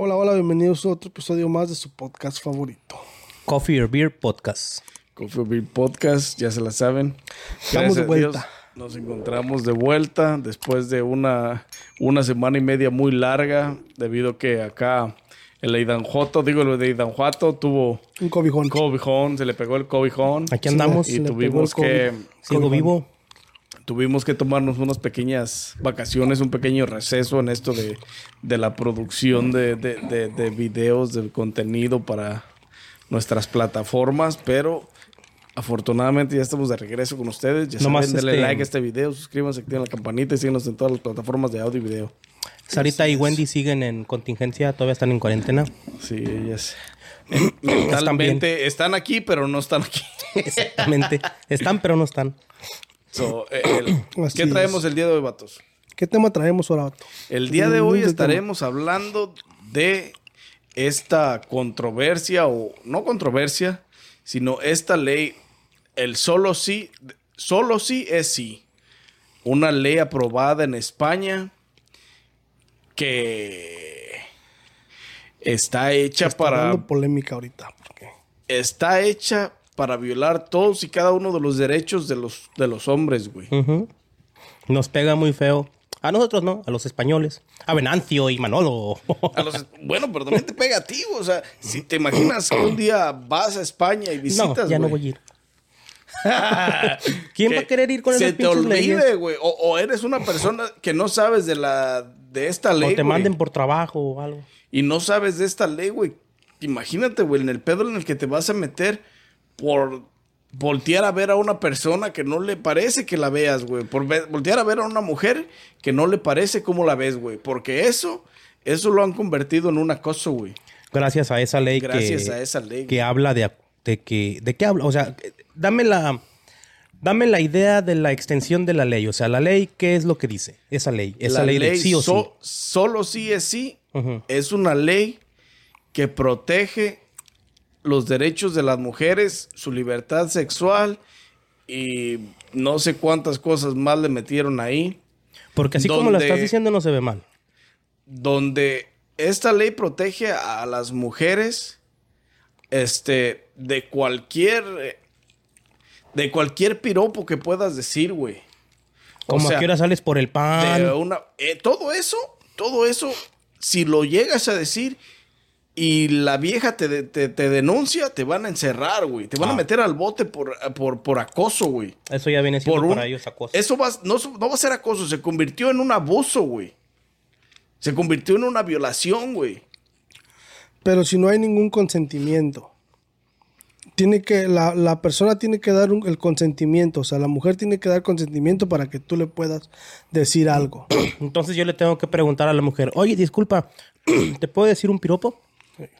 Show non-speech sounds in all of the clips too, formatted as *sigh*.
Hola, hola, bienvenidos a otro episodio más de su podcast favorito. Coffee or Beer Podcast. Coffee Beer Podcast, ya se la saben. Estamos de Gracias vuelta. Dios, nos encontramos de vuelta después de una, una semana y media muy larga, debido a que acá el Eidanjoto, digo el de Eidanjuato, tuvo Un cobijón. cobijón, se le pegó el cobijón. Aquí andamos. Y tuvimos que. Sigo Cobijón. vivo. Tuvimos que tomarnos unas pequeñas vacaciones, un pequeño receso en esto de, de la producción de, de, de- de videos, de contenido para nuestras plataformas, pero afortunadamente ya estamos de regreso con ustedes. Ya Nomás saben, denle este- like a este video, suscríbanse, activen la campanita y síganos en todas las plataformas de audio y video. Sarita y Wendy siguen en contingencia, todavía están en cuarentena. Sí, ellas mentalmente están aquí, pero no están aquí. Exactamente. *laughs* Están, pero no están. So, *clears throat* eh, el- ¿Qué traemos es. el día de hoy, vatos? ¿Qué tema traemos ahora, Vato? El día de hoy Mucho estaremos hablando de esta controversia, o no controversia, sino esta ley, el solo sí, solo sí es sí. Una ley aprobada en España que está hecha Está para polémica ahorita. Porque está hecha para violar todos y cada uno de los derechos de los de los hombres, güey. Nos pega muy feo. A nosotros no, a los españoles. A Venancio y Manolo. A los- bueno, pero también te pega a ti, o sea, si te imaginas que un día vas a España y visitas, no, ya no voy a ir. *laughs* ¿Quién va a querer ir con se esas te pinches leyes? olvide, güey, o, o eres una persona que no sabes de la de esta ley, O te manden por trabajo o algo. y no sabes de esta ley, güey. Imagínate, güey, en el pedo en el que te vas a meter por voltear a ver a una persona que no le parece que la veas, güey. Por ve- voltear a ver a una mujer que no le parece cómo la ves, güey. Porque eso, eso lo han convertido en un acoso, güey. Gracias a esa ley Gracias que, a esa ley. que habla de, de que de qué habla, o sea, dame la dame la idea de la extensión de la ley, o sea, la ley qué es lo que dice esa ley, esa La ley, de sí o so- Solo sí es sí. sí. Es una ley que protege los derechos de las mujeres, su libertad sexual y no sé cuántas cosas más le metieron ahí. Porque así como lo estás diciendo no se ve mal. Donde esta ley protege a las mujeres este, de cualquier. De cualquier piropo que puedas decir, güey. O Como sea, a qué hora sales por el pan. de una, eh, todo eso, todo eso, si lo llegas a decir y la vieja te, te, te denuncia, te van a encerrar, güey. Te van a Ah. meter al bote por, por, por acoso, güey. Eso ya viene siendo Por un- para ellos acoso. Eso va, no, no va a ser acoso, se convirtió en un abuso, güey. Se convirtió en una violación, güey. Pero si no hay ningún consentimiento, tiene que, la, la persona tiene que dar un- el consentimiento, o sea, la mujer tiene que dar consentimiento para que tú le puedas decir algo. *clears throat* Entonces yo le tengo que preguntar a la mujer, oye, disculpa, *clears throat* ¿te puedo decir un piropo?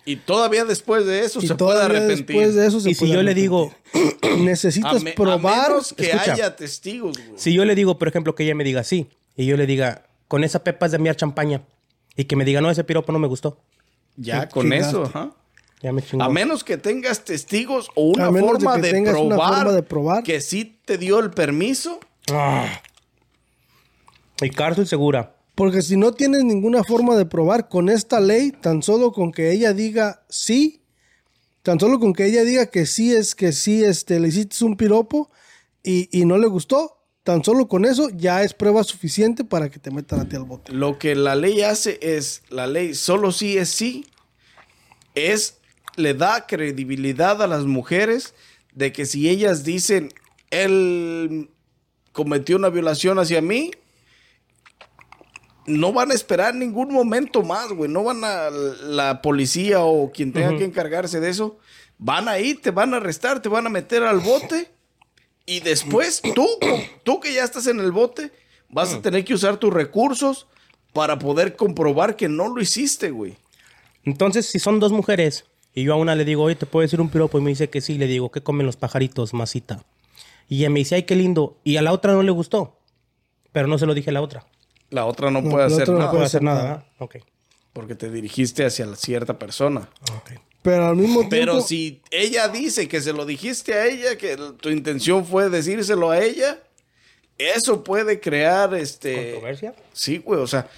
Y todavía después de eso y se puede arrepentir. después de eso se Y si yo le digo, *clears throat* necesitas a, me- a probar, menos que escucha. haya testigos, güey. si yo le digo, por ejemplo, que ella me diga sí, y yo le diga, con esa pepa es de miar champaña, y que me diga, no, ese piropo no me gustó, Ya con chingaste. eso, ajá. ya me chingó. A menos que tengas testigos o una A menos de forma que de, tengas una probar forma de probar. que sí te dio el permiso. Ah. Y cárcel segura. Porque si no tienes ninguna forma de probar con esta ley, tan solo con que ella diga sí, tan solo con que ella diga que sí es que sí este, le hiciste un piropo y, y no le gustó, tan solo con eso ya es prueba suficiente para que te metan a ti al bote. Lo que la ley hace es, la ley solo sí es sí, es, le da credibilidad a las mujeres de que si ellas dicen, él cometió una violación hacia mí, no van a esperar ningún momento más, güey. No van a la policía o quien tenga que encargarse de eso. Van a ir, te van a arrestar, te van a meter al bote. Y después tú, tú que ya estás en el bote, vas a tener que usar tus recursos para poder comprobar que no lo hiciste, güey. Entonces, si son dos mujeres y yo a una le digo, oye, ¿te puedo decir un piropo? Y me dice que sí, le digo, ¿qué comen los pajaritos, masita? Y ella me dice, ay, qué lindo. Y a la otra no le gustó. Pero no se lo dije a la otra. La otra no, No, puede la hacer otra no nada No puedo hacer nada. nada. ¿verdad? Ok. porque te dirigiste hacia la cierta persona. ok. Pero al mismo tiempo, Pero si ella dice que se lo dijiste a ella, que tu intención fue decírselo a ella, eso puede crear este. ¿Controversia? Sí, güey, o sea,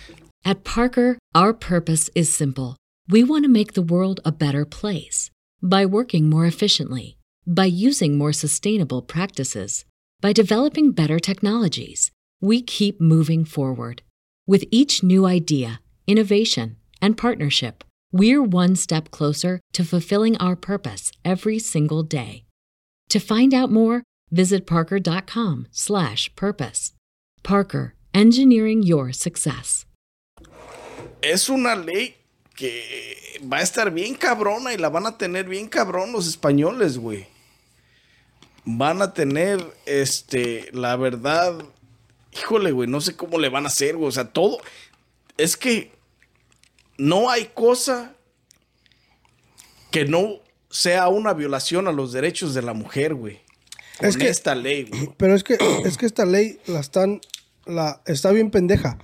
At Parker, our purpose is simple. We want to make the world a better place by working more efficiently, by using more sustainable practices, by developing better technologies. We keep moving forward. With each new idea, innovation, and partnership, we're one step closer to fulfilling our purpose every single day. To find out more, visit parker.com/purpose. Parker, engineering your success. Es una ley que va a estar bien cabrona y la van a tener bien cabrón los españoles, güey. Van a tener, este, la verdad, híjole, güey, no sé cómo le van a hacer, güey. O sea, todo, es que no hay cosa que no sea una violación a los derechos de la mujer, güey. Es que- esta ley, güey. *clears throat* Pero es que, es que esta ley la están, la, está bien pendeja,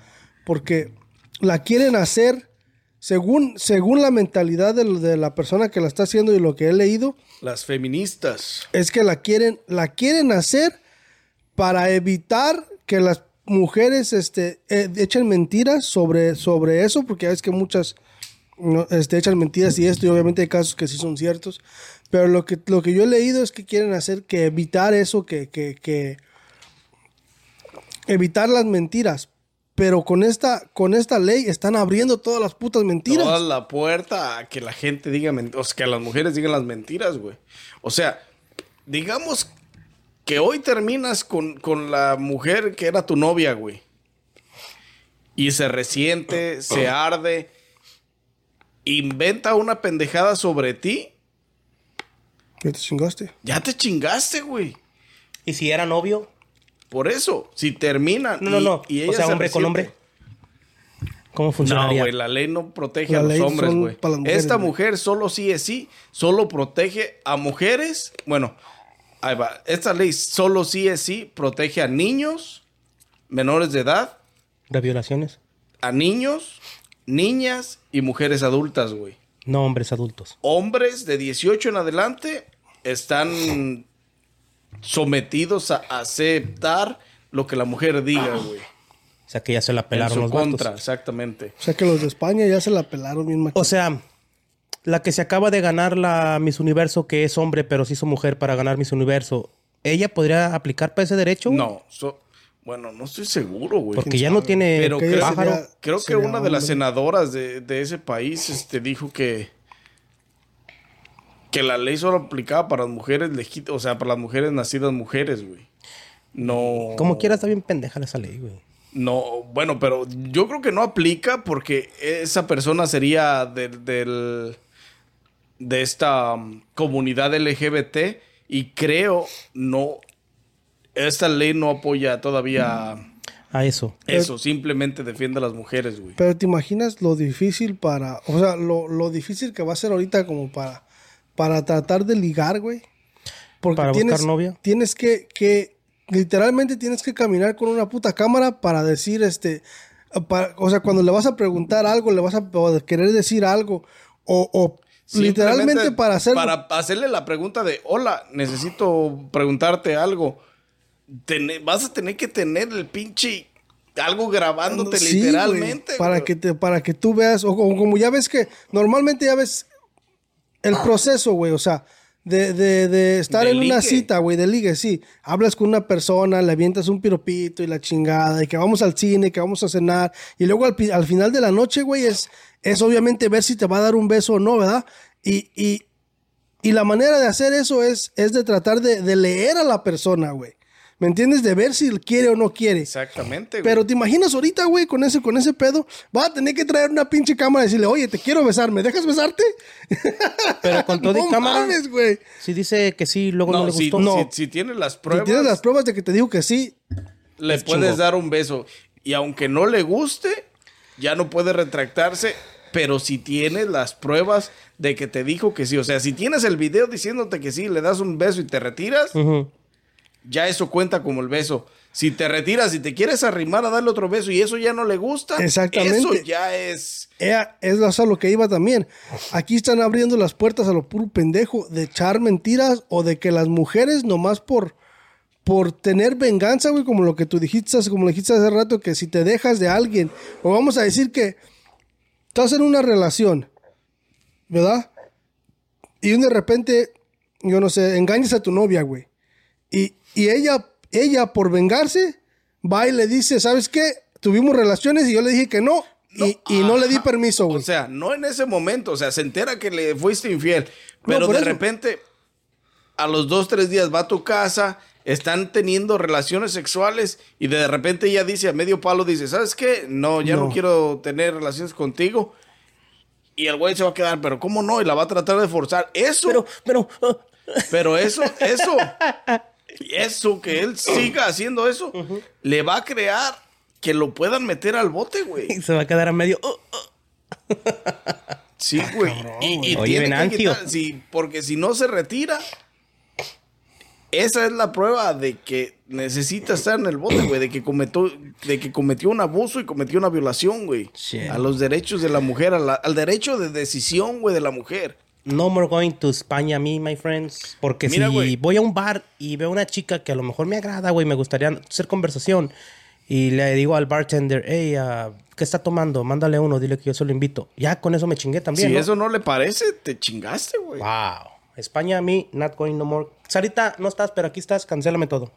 porque la quieren hacer según, según la mentalidad del- de, la persona que la está haciendo y lo que he leído, Las feministas. es que la quieren, la quieren hacer para evitar que las mujeres este, eh, echen mentiras sobre, sobre eso, porque es que muchas no, este, echan mentiras y esto, y obviamente hay casos que sí son ciertos, pero lo que, lo que yo he leído es que quieren hacer que evitar eso, que, que, que evitar las mentiras. Pero con esta, con esta ley están abriendo todas las putas mentiras. Toda la puerta a que la gente diga mentiras. O sea, que las mujeres digan las mentiras, güey. O sea, digamos que hoy terminas con, con la mujer que era tu novia, güey. Y se resiente, *coughs* se arde. Inventa una pendejada sobre ti. ¿Qué te chingaste? Ya te chingaste, güey. ¿Y si era novio? Por eso, si terminan. No, no, y- no. y o ella sea, se hombre con hombre. ¿Cómo No, funcionaría? güey, la ley no protege La a los hombres, güey. Esta mujer solo sí es sí, solo protege a mujeres. Bueno, ahí va. Esta ley solo sí es sí, protege a niños menores de edad, ¿De violaciones? a niños, niñas y mujeres adultas, güey. No, hombres adultos. Hombres de 18 en adelante están sometidos a aceptar lo que la mujer diga, güey. O sea, que ya se la En pelaron su los contra, vatos. exactamente. O sea que los de España ya se la pelaron bien. O sea, la que se acaba de ganar la Miss Universo, que es hombre, pero se hizo mujer para ganar Miss Universo, ¿ella podría aplicar para ese derecho? güey? No, so- bueno, no estoy seguro, güey. Porque ya no tiene Pero creo, pájaro. sería- creo que sería una de las senadoras de, de ese país este, dijo que que la ley solo aplicaba para las mujeres legítimas, o sea, para las mujeres nacidas mujeres, güey. No. Como quiera, está bien pendeja esa ley, güey. No, bueno, pero yo creo que no aplica porque esa persona sería del, del- de esta um, comunidad LGBT y creo no esta ley no apoya todavía A eso. eso, simplemente defiende a las mujeres, güey. Pero te imaginas lo difícil para, o sea, lo, lo difícil que va a ser ahorita como para, para tratar de ligar, güey. Porque Para buscar tienes, novia. Tienes que, que, literalmente tienes que caminar con una puta cámara para decir, este, para- o sea, cuando le vas a preguntar algo, le vas a o querer decir algo, o, o literalmente para hacer... para hacerle la pregunta de, "Hola, necesito preguntarte algo." Vas a tener que tener el pinche algo grabándote Sí, literalmente. para que te para que tú veas o, como como ya ves que normalmente ya ves el proceso güey o sea de, de, de estar De en una cita güey de ligue sí hablas con una persona le avientas un piropito y la chingada y que vamos al cine que vamos a cenar y luego al, al final de la noche güey es es obviamente ver si te va a dar un beso o no verdad y, y y la manera de hacer eso es, es de tratar de, de leer a la persona, güey. ¿Me entiendes? De ver si quiere o no quiere. Exactamente, güey. Pero te imaginas ahorita, güey, con ese, con ese pedo, va a tener que traer una pinche cámara y decirle, oye, te quiero besar, ¿me dejas besarte? *laughs* Pero con todo *laughs* no y cámara. mames, güey. Si dice que sí, luego no, no, le si, gustó. si- si tienes las Si pruebas, tienes las pruebas de que te digo que sí, le puedes dar un beso. Y aunque no le guste, ya no puede retractarse. Pero si tienes las pruebas de que te dijo que sí, o sea, si tienes el video diciéndote que sí, le das un beso y te retiras, ya eso cuenta como el beso. Si te retiras y te quieres arrimar a darle otro beso y eso ya no le gusta, Exactamente. eso ya es. ea- es o sea, lo que iba también. Aquí están abriendo las puertas a lo puro pendejo de echar mentiras o de que las mujeres nomás por por tener venganza, güey, como lo que tú dijiste, como lo dijiste hace rato, que si te dejas de alguien, o vamos a decir que estás en una relación ¿verdad? Y de repente, yo no sé, engañas a tu novia, güey. Y, y ella, ella, por vengarse, va y le dice, ¿sabes qué? Tuvimos relaciones y yo le dije que no. y, y no le di permiso, güey. O sea, no en ese momento, o sea, se entera que le fuiste infiel, pero de eso. repente, a los dos, tres días va a tu casa, están teniendo relaciones sexuales y de repente ella dice a medio palo, dice, ¿sabes qué? No, ya no, No. quiero tener relaciones contigo. Y el güey se va a quedar, pero ¿cómo no? Y la va a tratar de forzar. Eso, Pero, pero, oh, pero eso, *laughs* eso, eso, que él siga haciendo eso, le va a crear que lo puedan meter al bote, güey. se va a quedar a medio. oh, oh. Sí, güey. Y, y Oye, tiene que Venancio. quitar- sí, porque si no se retira, esa es la prueba de que necesita estar en el bote, güey, de que cometió, de que cometió un abuso y cometió una violación, güey, a los derechos de la mujer, a la- al derecho de decisión, güey, de la mujer. No more going to España, me, my friends. Porque Mira, si voy a un bar y veo una chica que a lo mejor me agrada, güey, me gustaría hacer conversación. Y le digo al bartender, hey, ah, ¿qué está tomando? Mándale uno, dile que yo se lo invito. Ya con eso me chingué también. si ¿no? eso no le parece, te chingaste, güey. Wow. España, me, not going no more. Sarita, no estás, pero aquí estás, cancélame todo.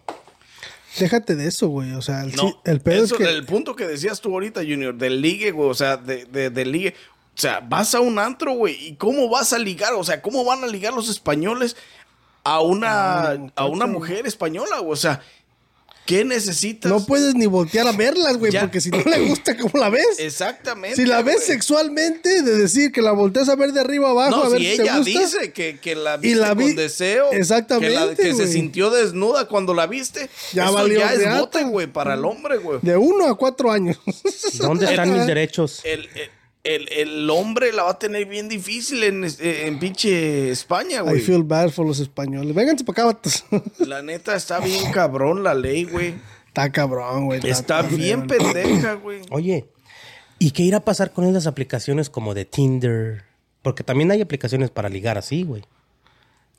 Déjate de eso, güey. O sea, el, No, sí- el pedo eso, es que... el punto que decías tú ahorita, Junior, del ligue, güey, o sea, de, de- del ligue. O sea, vas a un antro, güey, y cómo vas a ligar, o sea, cómo van a ligar los españoles a una, Ah, a una mujer española, güey, o sea, ¿qué necesitas? No puedes ni voltear a verlas, güey, porque si no le gusta, ¿cómo la ves? Exactamente. Si la ves güey. sexualmente, de decir que la volteas a ver de arriba abajo, No, a ver si si te ella gusta. dice que, que la Y viste la vi- con deseo, Exactamente, que, la- que se sintió desnuda cuando la viste, Ya eso valió ya es bote, güey, para el hombre, güey. De uno a cuatro años. ¿Dónde están mis derechos? el, el, el- el hombre la va a tener bien difícil en, es- en pinche España, I güey. feel bad for los españoles. Vénganse para acá, vatos. *laughs* La neta está bien cabrón la ley, güey. Está cabrón, güey. Está bien pendeja, güey. *clears throat* Oye, ¿y qué irá a pasar con esas aplicaciones como de Tinder? Porque también hay aplicaciones para ligar así, güey.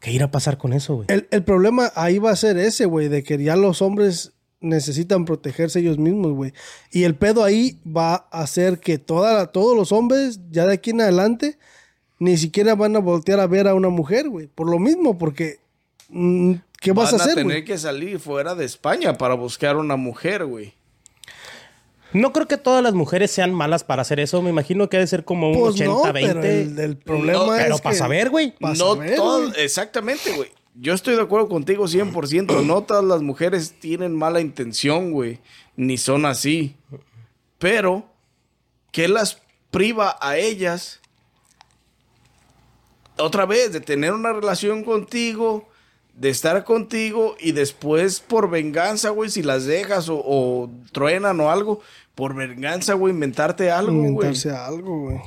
¿Qué irá a pasar con eso, güey? El, el problema ahí va a ser ese, güey, de que ya los hombres necesitan protegerse ellos mismos, güey. Y el pedo ahí va a hacer que toda la- todos los hombres, ya de aquí en adelante, ni siquiera van a voltear a ver a una mujer, güey. Por lo mismo, porque... mm, ¿Qué vas Van a hacer, tener güey? que salir fuera de España para buscar una mujer, güey. No creo que todas las mujeres sean malas para hacer eso. Me imagino que debe ser como un Pues no, 80-20. pero el, el problema No, es pero que... para saber, güey. no saber, güey. exactamente, güey. Yo estoy de acuerdo contigo 100%. No todas las mujeres tienen mala intención, güey. Ni son así. Pero, ¿qué las priva a ellas? Otra vez, de tener una relación contigo, de estar contigo y después por venganza, güey, si las dejas o, o truenan o algo, por venganza, güey, inventarte algo, güey. Inventarse algo, güey.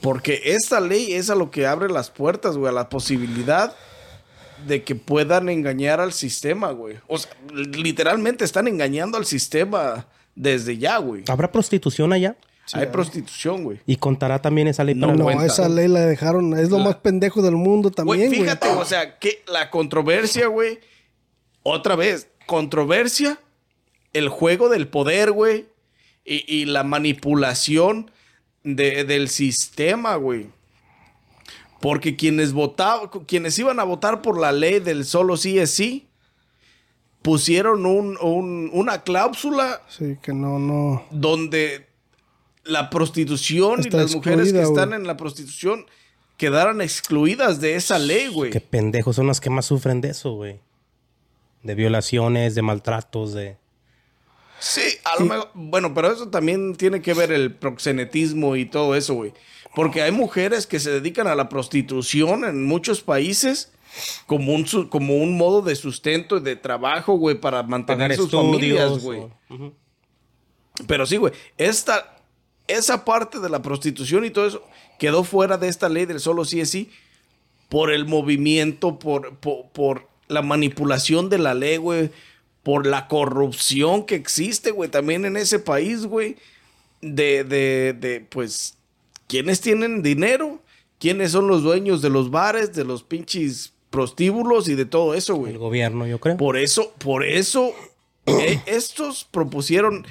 Porque esta ley es a lo que abre las puertas, güey, a la posibilidad de que puedan engañar al sistema, güey. O sea, literalmente están engañando al sistema desde ya, güey. ¿Habrá prostitución allá? Hay prostitución, güey. Y contará también esa ley No, para No, cuenta. esa ley la dejaron... Es lo La- más pendejo del mundo también, güey. fíjate, o sea, que la controversia, güey. Otra vez, controversia, el juego del poder, güey. Y, y la manipulación de- del sistema, güey. Porque quienes votaban, quienes iban a votar por la ley del solo sí es sí, pusieron un- un- una cláusula Sí, que no, no... donde la prostitución y las mujeres que están en la prostitución quedaran excluidas de esa ley, güey. Qué pendejos son los que más sufren de eso, güey. De violaciones, de maltratos, de... Sí, a lo mejor, bueno, pero eso también tiene que ver el proxenetismo y todo eso, güey. Porque hay mujeres que se dedican a la prostitución en muchos países como un, como un modo de sustento y de trabajo, güey, para mantener sus estudios. familias, güey. Pero sí, güey, esta, esa parte de la prostitución y todo eso quedó fuera de esta ley del solo sí es sí por el movimiento, por, por, por la manipulación de la ley, güey, por la corrupción que existe, güey, también en ese país, güey, de, de, de, pues, ¿quiénes tienen dinero? ¿Quiénes son los dueños de los bares, de los pinches prostíbulos y de todo eso, güey? El gobierno, yo creo. Por eso, por eso, eh, *clears throat* estos propusieron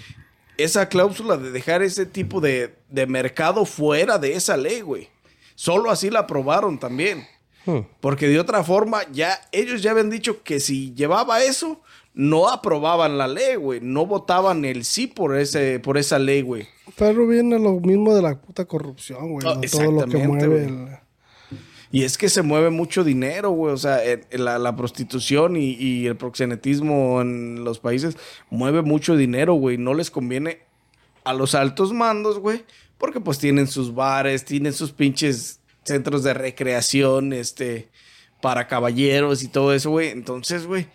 esa cláusula de dejar ese tipo de, de mercado fuera de esa ley, güey. Solo así la aprobaron también. Hmm. Porque de otra forma, ya ellos ya habían dicho que si llevaba eso, no aprobaban la ley, güey. No votaban el sí por, ese, por esa ley, güey. Pero viene lo mismo de la puta corrupción, güey. ¿no? Todo lo que mueve. el- Y es que se mueve mucho dinero, güey. O sea, la prostitución y, y el proxenetismo en los países mueve mucho dinero, güey. No les conviene a los altos mandos, güey. Porque pues tienen sus bares, tienen sus pinches centros de recreación, este, para caballeros y todo eso, güey. Entonces, güey.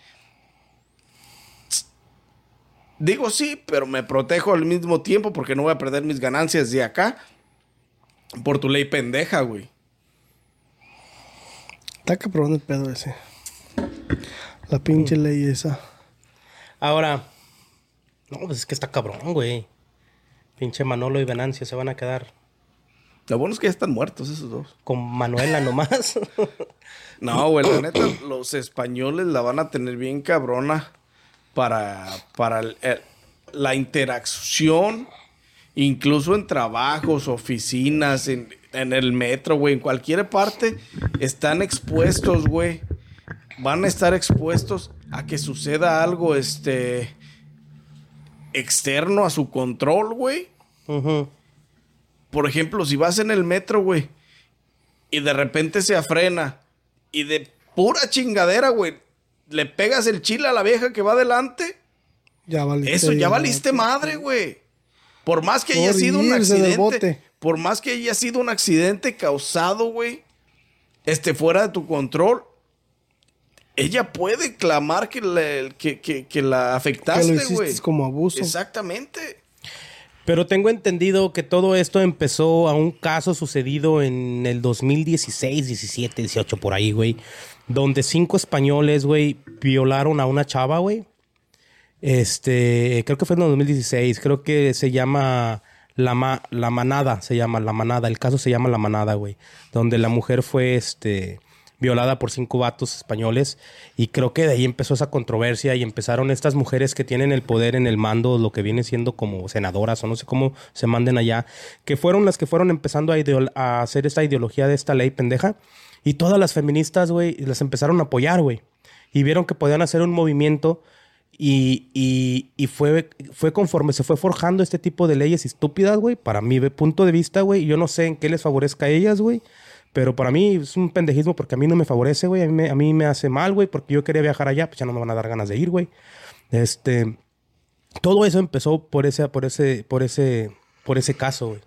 Digo sí, pero me protejo al mismo tiempo porque no voy a perder mis ganancias de acá. Por tu ley pendeja, güey. Está cabrón el pedo ese. La pinche ley esa. Ahora, no, pues es que está cabrón, güey. Pinche Manolo y Venancio se van a quedar Lo bueno es que ya están muertos esos dos. con Manuela nomás. *laughs* No, güey, la neta, los españoles la van a tener bien cabrona para, para el- el- la interacción, incluso en trabajos, oficinas, en, en el metro, güey, en cualquier parte, están expuestos, güey. Van a estar expuestos a que suceda algo, este, externo a su control, güey. Por ejemplo, si vas en el metro, güey, y de repente se afrena, y de pura chingadera, güey, le pegas el chile a la vieja que va adelante, Ya valiste. eso ya valiste madre, güey. Por más que haya sido un accidente, por más que haya sido un accidente causado, güey, este fuera de tu control, ella puede clamar que, le- que, que- que la afectaste, güey. como abuso. Exactamente. Pero tengo entendido que todo esto empezó a un caso sucedido en el 2016, 17, 18, por ahí, güey. Donde cinco españoles, güey, violaron a una chava, güey. Este, creo que fue en el 2016. Creo que se llama la, Ma- la Manada, se llama La Manada. El caso se llama La Manada, güey. Donde la mujer fue, este, violada por cinco vatos españoles. Y creo que de ahí empezó esa controversia y empezaron estas mujeres que tienen el poder en el mando, lo que viene siendo como senadoras o no sé cómo se manden allá, que fueron las que fueron empezando a, hacer esta ideología de esta ley pendeja. Y todas las feministas, güey, las empezaron a apoyar, güey. Y vieron que podían hacer un movimiento y, y- fue, fue conforme se fue forjando este tipo de leyes estúpidas, güey. Para mi punto de vista, güey, yo no sé en qué les favorezca a ellas, güey. Pero para mí es un pendejismo porque a mí no me favorece, güey. A mí me, a mí me hace mal, güey, porque yo quería viajar allá, pues ya no me van a dar ganas de ir, güey. Este, todo eso empezó por ese, por ese, por ese, por ese caso, güey.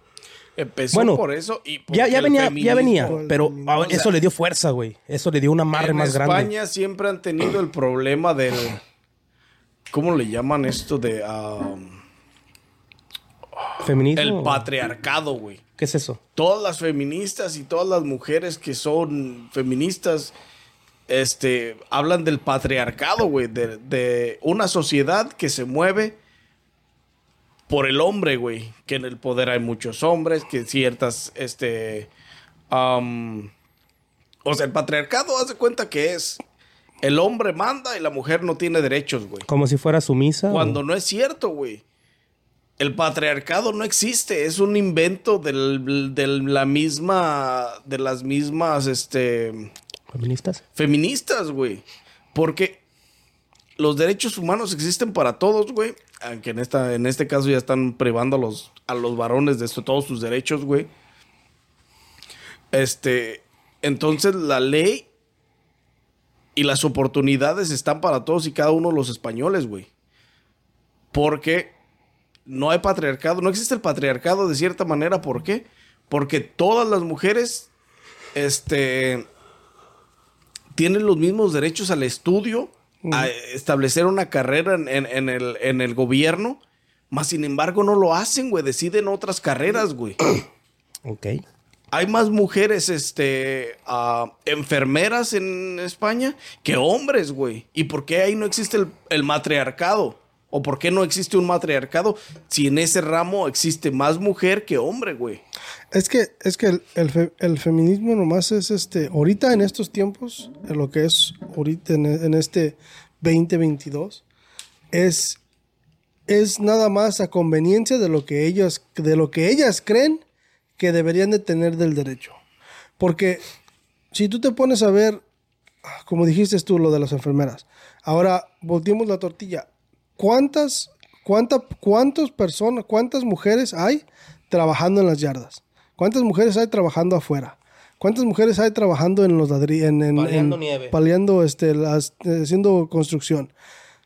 Empezó Bueno, por eso y Ya, venía, ya venía, pero sea, eso le dio fuerza, güey. Eso le dio un amarre En más grande. España siempre han tenido el problema del. ¿Cómo le llaman esto de. um, Feminismo. el patriarcado, güey? ¿Qué es eso? Todas las feministas y todas las mujeres que son feministas. Este, hablan del patriarcado, güey, de, de una sociedad que se mueve por el hombre, güey, que en el poder hay muchos hombres, que ciertas, este, o sea, el patriarcado, haz de cuenta que es, el hombre manda y la mujer no tiene derechos, güey. Como si fuera sumisa. o- Cuando no es cierto, güey. El patriarcado no existe, es un invento del- de la misma, de las mismas, este, ¿Feministas? feministas, güey. Porque los derechos humanos existen para todos, güey. Aunque en, esta, en este caso ya están privando a los, a los varones de todos sus derechos, güey. Este, entonces la ley y las oportunidades están para todos y cada uno de los españoles, güey. Porque no hay patriarcado, no existe el patriarcado de cierta manera, ¿por qué? Porque todas las mujeres, este, tienen los mismos derechos al estudio, a establecer una carrera en, en- en el, en el gobierno, más sin embargo no lo hacen, güey, deciden otras carreras, güey. *clears throat* Ok. Hay más mujeres, este, ah, enfermeras en España que hombres, güey. ¿Y por qué ahí no existe el, el matriarcado? ¿O por qué no existe un matriarcado si en ese ramo existe más mujer que hombre, güey? Es que, es que el, el fe- el feminismo nomás es este, ahorita en estos tiempos, en lo que es ahorita en, en este 2022, es es nada más a conveniencia de lo que ellos, de lo que ellas creen que deberían de tener del derecho. Porque si tú te pones a ver, como dijiste tú, lo de las enfermeras, ahora volteemos la tortilla. ¿Cuántas, cuánta, cuántas personas, cuántas mujeres hay trabajando en las yardas? ¿Cuántas mujeres hay trabajando afuera? ¿Cuántas mujeres hay trabajando en los ladrillos? En, en- Paliando en- nieve. paliando, este, las, eh, haciendo construcción.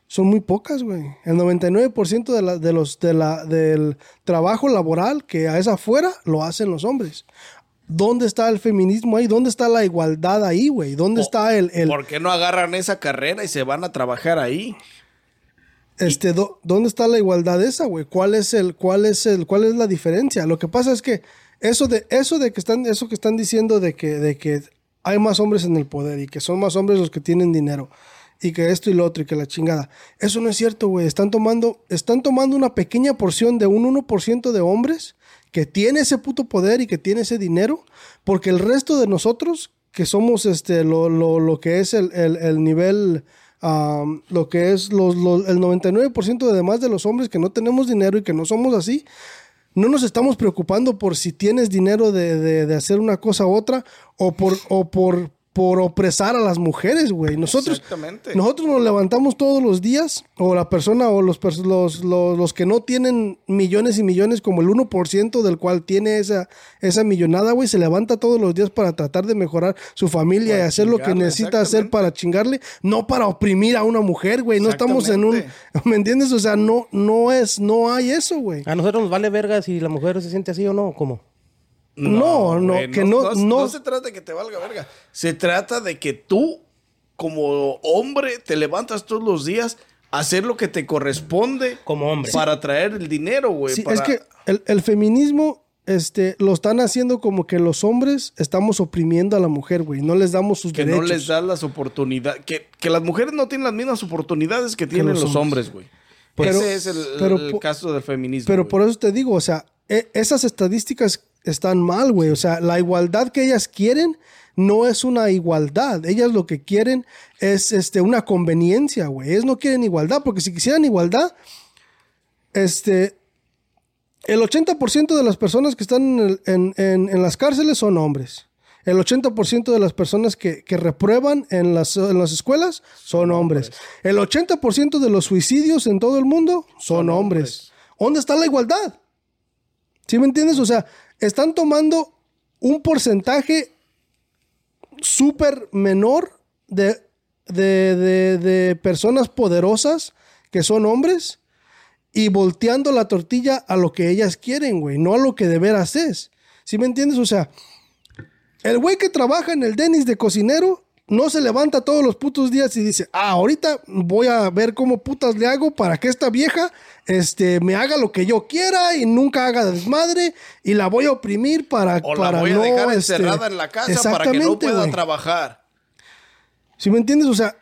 Son muy pocas, güey. El 99% de, la, de los, de la, del trabajo laboral que es afuera lo hacen los hombres. ¿Dónde está el feminismo ahí? ¿Dónde está la igualdad ahí, güey? ¿Dónde está el, el- ¿Por qué no agarran esa carrera y se van a trabajar ahí? Este, ¿dónde está la igualdad esa, güey? ¿Cuál es el, cuál es el, cuál es la diferencia? Lo que pasa es que eso de, eso de que están, eso que están diciendo de que, de que hay más hombres en el poder y que son más hombres los que tienen dinero y que esto y lo otro y que la chingada. Eso no es cierto, güey. Están tomando, están tomando una pequeña porción de un 1% de hombres que tiene ese puto poder y que tiene ese dinero, porque el resto de nosotros, que somos este, lo, lo, lo que es el, el, el nivel, am, lo que es los, el 99% de demás de los hombres que no tenemos dinero y que no somos así, no nos estamos preocupando por si tienes dinero de, de- de hacer una cosa u otra o por, o por, por opresar a las mujeres, güey. Nosotros, Exactamente. nosotros nos levantamos todos los días, o la persona, o los, pers- los, los, los que no tienen millones y millones, como el 1% del cual tiene esa, esa millonada, güey, se levanta todos los días para tratar de mejorar su familia y hacer lo que necesita hacer para chingarle, no para oprimir a una mujer, güey. No estamos en un. *laughs* ¿me entiendes? O sea, no, no es, no hay eso, güey. A nosotros nos vale verga si la mujer se siente así o no, ¿cómo? No, no, que no- no- no se trata de que te valga verga. Se trata de que tú, como hombre, te levantas todos los días a hacer lo que te corresponde. Como hombre. Para traer el dinero, güey. Sí, para- es que el, el feminismo este, lo están haciendo como que los hombres estamos oprimiendo a la mujer, güey. No les damos sus que derechos. no les das las oportunidades. Que, que las mujeres no tienen las mismas oportunidades que tienen los los hombres. güey. Ese es el, pero el po- caso del feminismo. Pero por eso te digo, o sea, e- esas estadísticas están mal, güey. O sea, la igualdad que ellas quieren no es una igualdad. Ellas lo que quieren es este, una conveniencia, güey. Ellas no quieren igualdad, porque si quisieran igualdad, este, el 80% de las personas que están en, el- en- en- en las cárceles son hombres. El 80% de las personas que, que reprueban en las, en las escuelas son hombres. El 80% de los suicidios en todo el mundo son, hombres. ¿Dónde está la igualdad? ¿Sí me entiendes? O sea, están tomando un porcentaje súper menor de, de, de- personas poderosas que son hombres y volteando la tortilla a lo que ellas quieren, güey, no a lo que de veras es. ¿Sí me entiendes? O sea, el güey que trabaja en el Denis de cocinero no se levanta todos los putos días y dice, ah, ahorita voy a ver cómo putas le hago para que esta vieja este, me haga lo que yo quiera y nunca haga desmadre y la voy a oprimir para, O para la voy a no, dejar este, encerrada en la casa para que no pueda trabajar. ¿Sí me entiendes? O sea,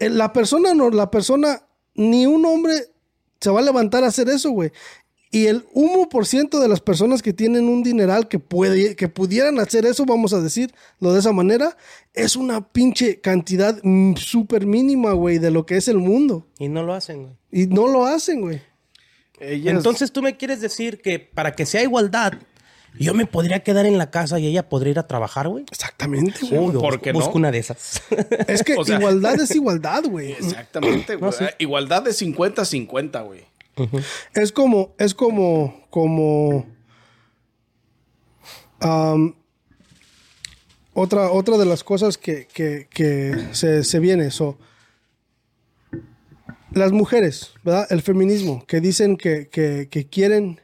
eh, la persona no, la persona, ni un hombre se va a levantar a hacer eso, güey. Y el 1% de las personas que tienen un dineral que, puede, que pudieran hacer eso, vamos a decirlo de esa manera, es una pinche cantidad súper mínima, güey, de lo que es el mundo. Y no lo hacen, güey. Y no lo hacen, güey. Ellas- Entonces tú me quieres decir que para que sea igualdad, yo me podría quedar en la casa y ella podría ir a trabajar, güey. Exactamente, güey. Uy, ¿por busco- qué no? busco una de esas. Es que *laughs* o sea- igualdad es igualdad, güey. *laughs* Exactamente, güey. Igualdad de 50-50, güey. Es como, es como, como. otra, otra de las cosas que, que- que se, se viene. So, las mujeres, ¿verdad? El feminismo, que dicen que, que- que quieren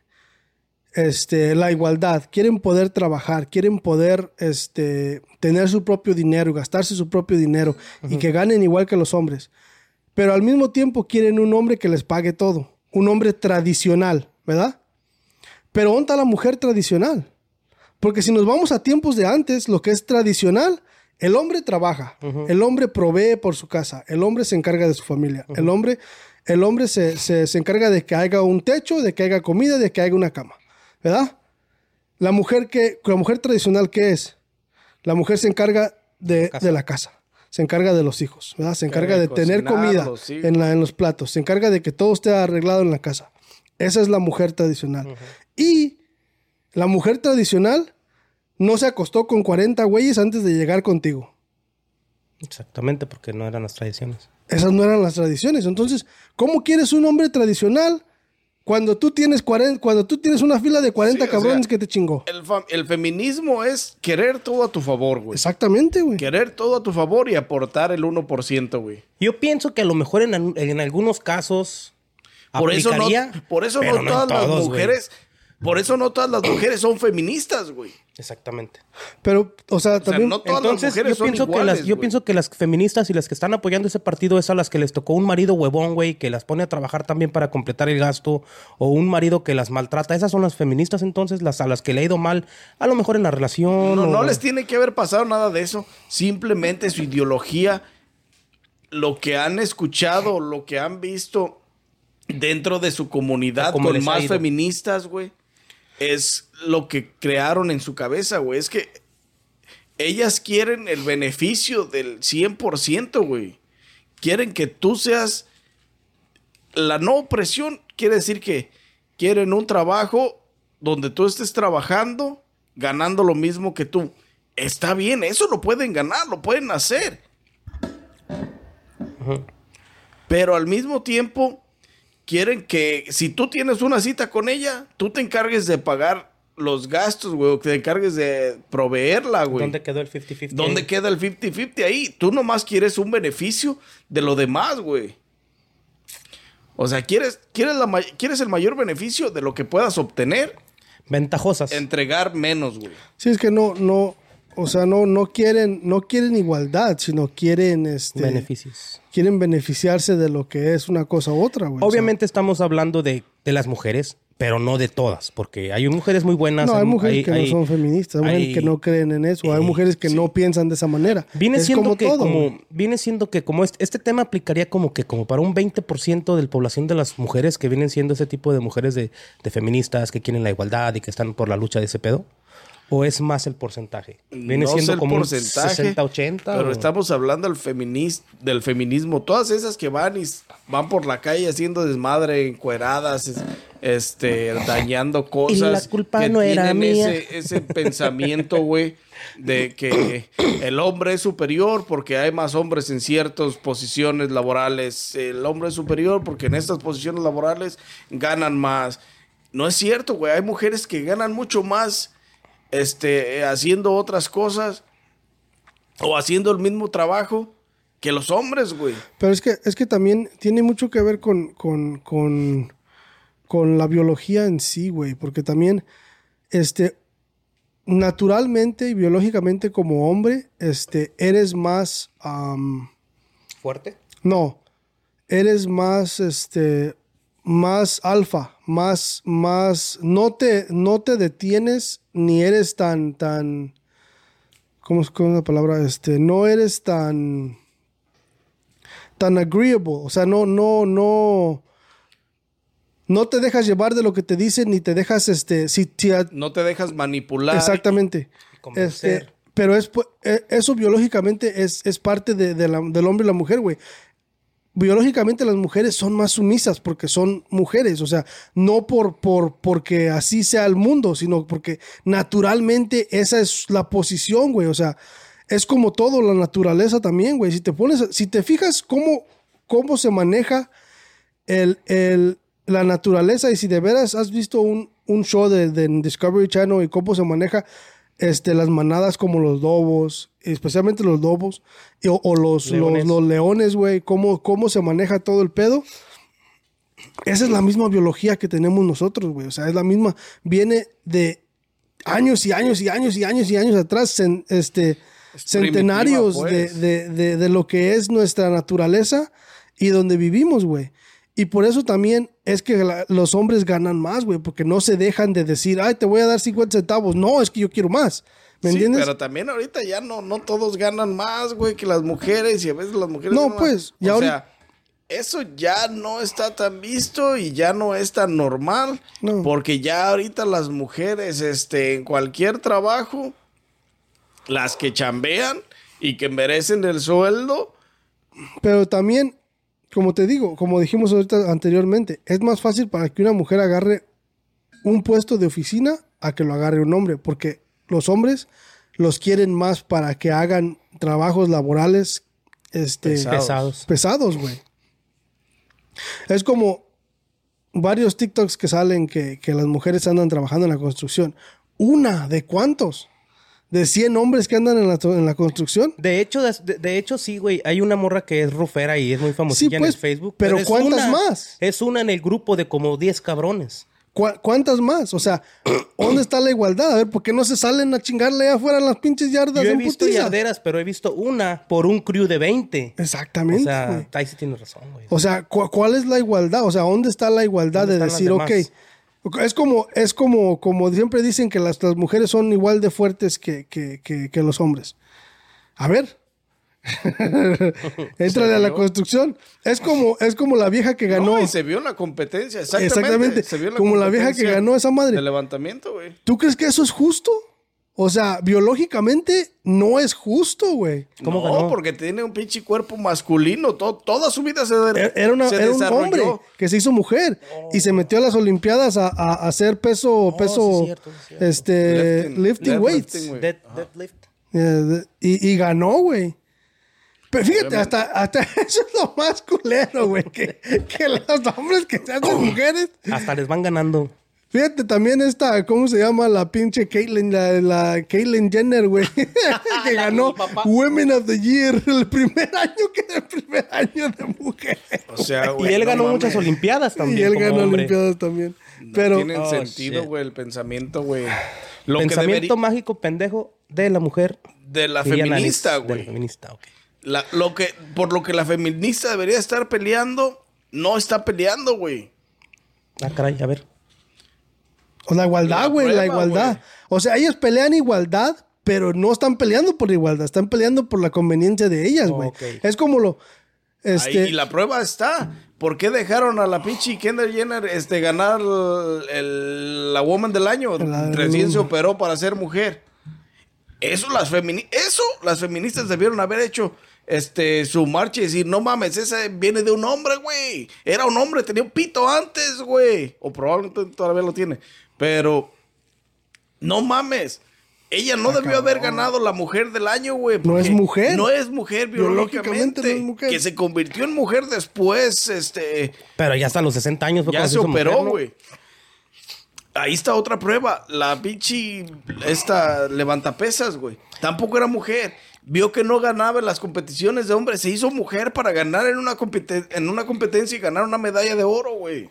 este, la igualdad, quieren poder trabajar, quieren poder este, tener su propio dinero, gastarse su propio dinero y que ganen igual que los hombres. Pero al mismo tiempo quieren un hombre que les pague todo, un hombre tradicional, ¿verdad? Pero ¿dónde está la mujer tradicional? Porque si nos vamos a tiempos de antes, lo que es tradicional, el hombre trabaja, el hombre provee por su casa, el hombre se encarga de su familia, el hombre, el hombre se, se- se encarga de que haya un techo, de que haya comida, de que haya una cama, ¿verdad? La mujer, que, la mujer tradicional, ¿qué es? La mujer se encarga de, de la casa. Se encarga de los hijos, ¿verdad? Se encarga de, de tener comida en, la, en los platos, se encarga de que todo esté arreglado en la casa. Esa es la mujer tradicional. Y la mujer tradicional no se acostó con 40 güeyes antes de llegar contigo. Exactamente, porque no eran las tradiciones. Esas no eran las tradiciones. Entonces, ¿cómo quieres un hombre tradicional cuando tú tienes 40, cuando tú tienes una fila de 40 Sí, o cabrones sea, que te chingó? El, feminismo es querer todo a tu favor, güey. Exactamente, güey. Querer todo a tu favor y aportar el 1%, güey. Yo pienso que a lo mejor en, en algunos casos Por eso no, aplicaría, por eso no todas las todos, mujeres, por eso no todas las mujeres son feministas, güey. Exactamente. Pero, o sea, O sea, también... no todas Entonces, las mujeres yo son pienso que iguales, las, yo güey. pienso que las feministas y las que están apoyando ese partido es a las que les tocó un marido huevón, güey, que las pone a trabajar también para completar el gasto, o un marido que las maltrata. Esas son las feministas, entonces, las a las que le ha ido mal, a lo mejor en la relación. No, o- no les tiene que haber pasado nada de eso. Simplemente su ideología, lo que han escuchado, lo que han visto dentro de su comunidad Como con más feministas, güey, es lo que crearon en su cabeza, güey. Es que ellas quieren el beneficio del 100%, güey. Quieren que tú seas... La no opresión quiere decir que quieren un trabajo donde tú estés trabajando, ganando lo mismo que tú. Está bien, eso lo pueden ganar, lo pueden hacer. Pero al mismo tiempo quieren que si tú tienes una cita con ella, tú te encargues de pagar los gastos, güey, o que te encargues de proveerla, güey. ¿Dónde quedó el 50-50? ¿Dónde queda el 50-50 ahí? Tú nomás quieres un beneficio de lo demás, güey. O sea, quieres, quieres, la quieres el mayor beneficio de lo que puedas obtener, Ventajosas. entregar menos, güey. Sí, es que no, no, o sea, no, no quieren, no quieren igualdad, sino quieren, este, Beneficios. quieren beneficiarse de lo que es una cosa u otra, güey. O sea, Obviamente estamos hablando de, de las mujeres, pero no de todas, porque hay mujeres muy buenas. no, hay mujeres hay- que hay- no son feministas, hay mujeres hay- que no creen en eso, hay mujeres que no piensan de esa manera. Viene es siendo como que todo. como viene siendo que como este, este tema aplicaría como que como para un 20% de la población de las mujeres que vienen siendo ese tipo de mujeres de, de feministas que quieren la igualdad y que están por la lucha de ese pedo o es más el porcentaje. Viene No siendo como porcentaje, un 60 80 Pero o- estamos hablando del, feminis- del feminismo. Todas esas que van y van por la calle haciendo desmadre, encueradas, es- este, dañando *laughs* cosas. la culpa que no era mía. Ese, ese *laughs* pensamiento, güey, de que el hombre es superior porque hay más hombres en ciertas posiciones laborales. El hombre es superior porque en estas posiciones laborales ganan más. No es cierto, güey. Hay mujeres que ganan mucho más este, eh, haciendo otras cosas o haciendo el mismo trabajo que los hombres, güey. Pero es que, es que también tiene mucho que ver con, con, con, con la biología en sí, güey. Porque también, este, naturalmente y biológicamente como hombre, este, eres más, fuerte. no, eres más, este, más alfa, más, más, no te, no te detienes ni eres tan, tan, ¿cómo es, cómo es la palabra? Este, no eres tan, tan agreeable, o sea, no, no, no, no te dejas llevar de lo que te dicen ni te dejas, este, si, si a- No te dejas manipular. Exactamente. convencer. Este, pero es, pu- eh, eso biológicamente es, es parte de, de la- del hombre y la mujer, güey. Biológicamente las mujeres son más sumisas porque son mujeres, o sea, no por, por porque así sea el mundo, sino porque naturalmente esa es la posición, güey, o sea, es como todo, la naturaleza también, güey. Si te pones, si te fijas cómo, cómo se maneja el, el- la naturaleza y si de veras has visto un, un show de, Discovery Channel y cómo se maneja este, las manadas como los lobos, especialmente los lobos, o, o los, Leones. los, los leones, güey, cómo, cómo se maneja todo el pedo. Esa es la misma biología que tenemos nosotros, güey. O sea, es la misma, viene de años y años y años y años y años atrás, cen- este, centenarios primitiva, de, pues. de- de- de lo que es nuestra naturaleza y donde vivimos, güey. Y por eso también es que la- los hombres ganan más, güey, porque no se dejan de decir, ay, te voy a dar 50 centavos. No, es que yo quiero más. ¿Me Sí, entiendes? pero también ahorita ya no, no todos ganan más, güey, que las mujeres y a veces las mujeres. No, ganan más. pues, ya o ahorita- sea, eso ya no está tan visto y ya no es tan normal. No. Porque ya ahorita las mujeres, este, en cualquier trabajo, las que chambean, y que merecen el sueldo. Pero también, como te digo, como dijimos ahorita anteriormente, es más fácil para que una mujer agarre un puesto de oficina a que lo agarre un hombre, porque los hombres los quieren más para que hagan trabajos laborales este, Pesados. pesados, güey. Es como varios TikToks que salen que, que las mujeres andan trabajando en la construcción. ¿Una de cuántos? ¿De 100 hombres que andan en la, en la construcción? De hecho, de, de hecho, sí, güey. Hay una morra que es rufera y es muy famosilla pues, en el Facebook. pero ¿cuántas una- más? Es una en el grupo de como 10 cabrones. ¿Cu- ¿Cuántas más? O sea, ¿dónde está la igualdad? A ver, ¿por qué no se salen a chingarle allá afuera las pinches yardas Yo he visto putiza? yarderas, pero he visto una por un crew de 20. O Exactamente, sea, güey. ahí sí tienes razón, güey. O sea, ¿cu- ¿cuál es la igualdad? O sea, ¿dónde está la igualdad ¿Dónde de decir, ok? Es como, es como, como siempre dicen que las, las mujeres son igual de fuertes que, que, que, que los hombres. A ver. *laughs* Entrale a la construcción. Es como, es como la vieja que ganó. No, y se vio en la competencia, exactamente. Exactamente. Se vio en Como la vieja que ganó esa madre. De levantamiento, güey. ¿Tú crees que eso es justo? O sea, biológicamente no es justo, güey. ¿Cómo no, ganó? porque tiene un pinche cuerpo masculino. to- toda su vida se, de- Era, era una- se era un hombre que se hizo mujer y se metió a las Olimpiadas a, a- a hacer peso, peso, sí es cierto, sí es cierto. este, Lifting. lifting, weights. Dead- deadlift. Eh, de- y, y ganó, güey. Pero fíjate, hasta, hasta *laughs* eso es lo más culero, güey. Que, que los hombres que se hacen *clears throat* mujeres. Hasta les van ganando. Fíjate también esta, ¿cómo se llama? La pinche Caitlyn, la, la Caitlyn Jenner, güey. *laughs* *laughs* que ganó Women of the Year *laughs* el primer año que el primer año de mujer. O sea, Y güey, él no ganó mames. muchas olimpiadas también. y él como ganó hombre. Olimpiadas también. Pero Tienen Oh, sentido, güey, el pensamiento, güey. Lo Pensamiento mágico pendejo de la mujer. De la feminista, Nanis, De la güey. feminista, ok. La- lo que, por lo que la feminista debería estar peleando, no está peleando, güey. Ah, caray, a ver. O la igualdad, La güey, la igualdad. O sea, ellos pelean igualdad, pero no están peleando por igualdad, están peleando por la conveniencia de ellas, güey. Es como lo... Este, Ahí, y la prueba está. ¿Por qué dejaron a la pinche Kendall Jenner este, ganar el- el- la Woman del Año? La- Recién se operó para ser mujer. Eso las, femini eso las feministas debieron haber hecho este, su marcha y decir, no mames, ese viene de un hombre, güey. Era un hombre, tenía un pito antes, güey. O probablemente todavía lo tiene. Pero, no mames. Ella no debió haber ganado la mujer del año, güey. No es mujer. No es mujer Biológicamente biológicamente. no es mujer. Que se convirtió en mujer después, este... Pero ya hasta los 60 años fue Ya se operó, ¿no? güey. Ahí está otra prueba. La pinche. Esta levantapesas, güey. Tampoco era mujer. Vio que no ganaba en las competiciones de hombres. Se hizo mujer para ganar en una, en una competencia y ganar una medalla de oro, güey.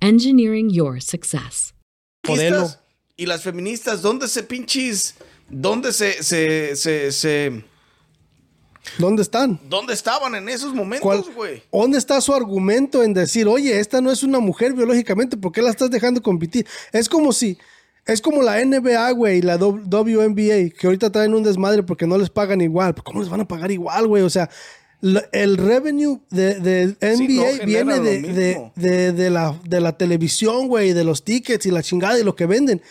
engineering your success. Modelo. Feministas Y las feministas, ¿dónde se pinches? ¿Dónde se, se, se, se- ¿Dónde están? ¿Dónde estaban en esos ¿Cuál- momentos, güey? ¿Dónde está su argumento en decir, oye, esta no es una mujer biológicamente, ¿por qué la estás dejando competir? Es como si, es como la NBA, güey, y la WNBA, que ahorita traen un desmadre porque no les pagan igual. ¿Cómo les van a pagar igual, güey? O sea, el revenue de, de NBA viene de, de, de- la, de la televisión, güey, de los tickets y la chingada y lo que venden.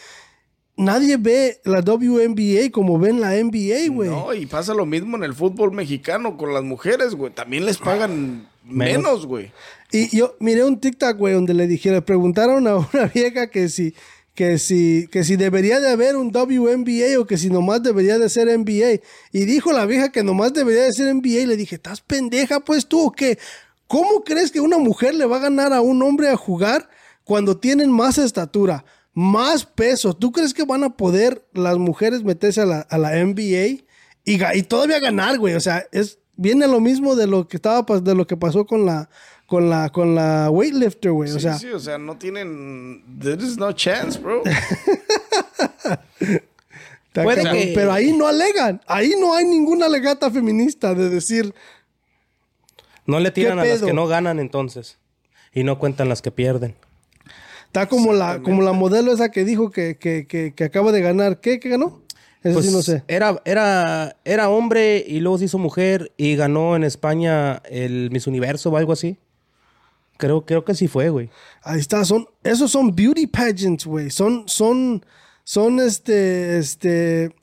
Nadie ve la WNBA como ven la NBA, güey. No, y pasa lo mismo en el fútbol mexicano con las mujeres, güey. También les pagan Menos. menos, güey. Y yo miré un TikTok, güey, donde le dijeron, preguntaron a una *laughs* vieja que si, que si, que si debería de haber un WNBA o que si nomás debería de ser NBA. Y dijo la vieja que nomás debería de ser NBA. Y le dije, ¿estás pendeja pues tú o qué? ¿Cómo crees que una mujer le va a ganar a un hombre a jugar cuando tienen más estatura, más peso? ¿Tú crees que van a poder las mujeres meterse a la, NBA y, y todavía ganar, güey? O sea, es viene lo mismo de lo que estaba de lo que pasó con la con la con la weightlifter, güey. o Sí, sea, sí, o sea, no tienen. There is no chance, bro. *laughs* Puede que- Pero ahí no alegan. Ahí no hay ninguna alegata feminista de decir, No le tiran a las que no ganan entonces. Y no cuentan las que pierden. está como la, como la modelo esa que dijo que, que, que, que acaba de ganar. ¿Qué? ¿Qué ganó? Eso Pues sí no sé. Era, era, era hombre y luego se hizo mujer y ganó en España el Miss Universo o algo así. Creo, creo que sí fue, güey. Ahí está, son, esos son beauty pageants, güey. Son, son, son este, este,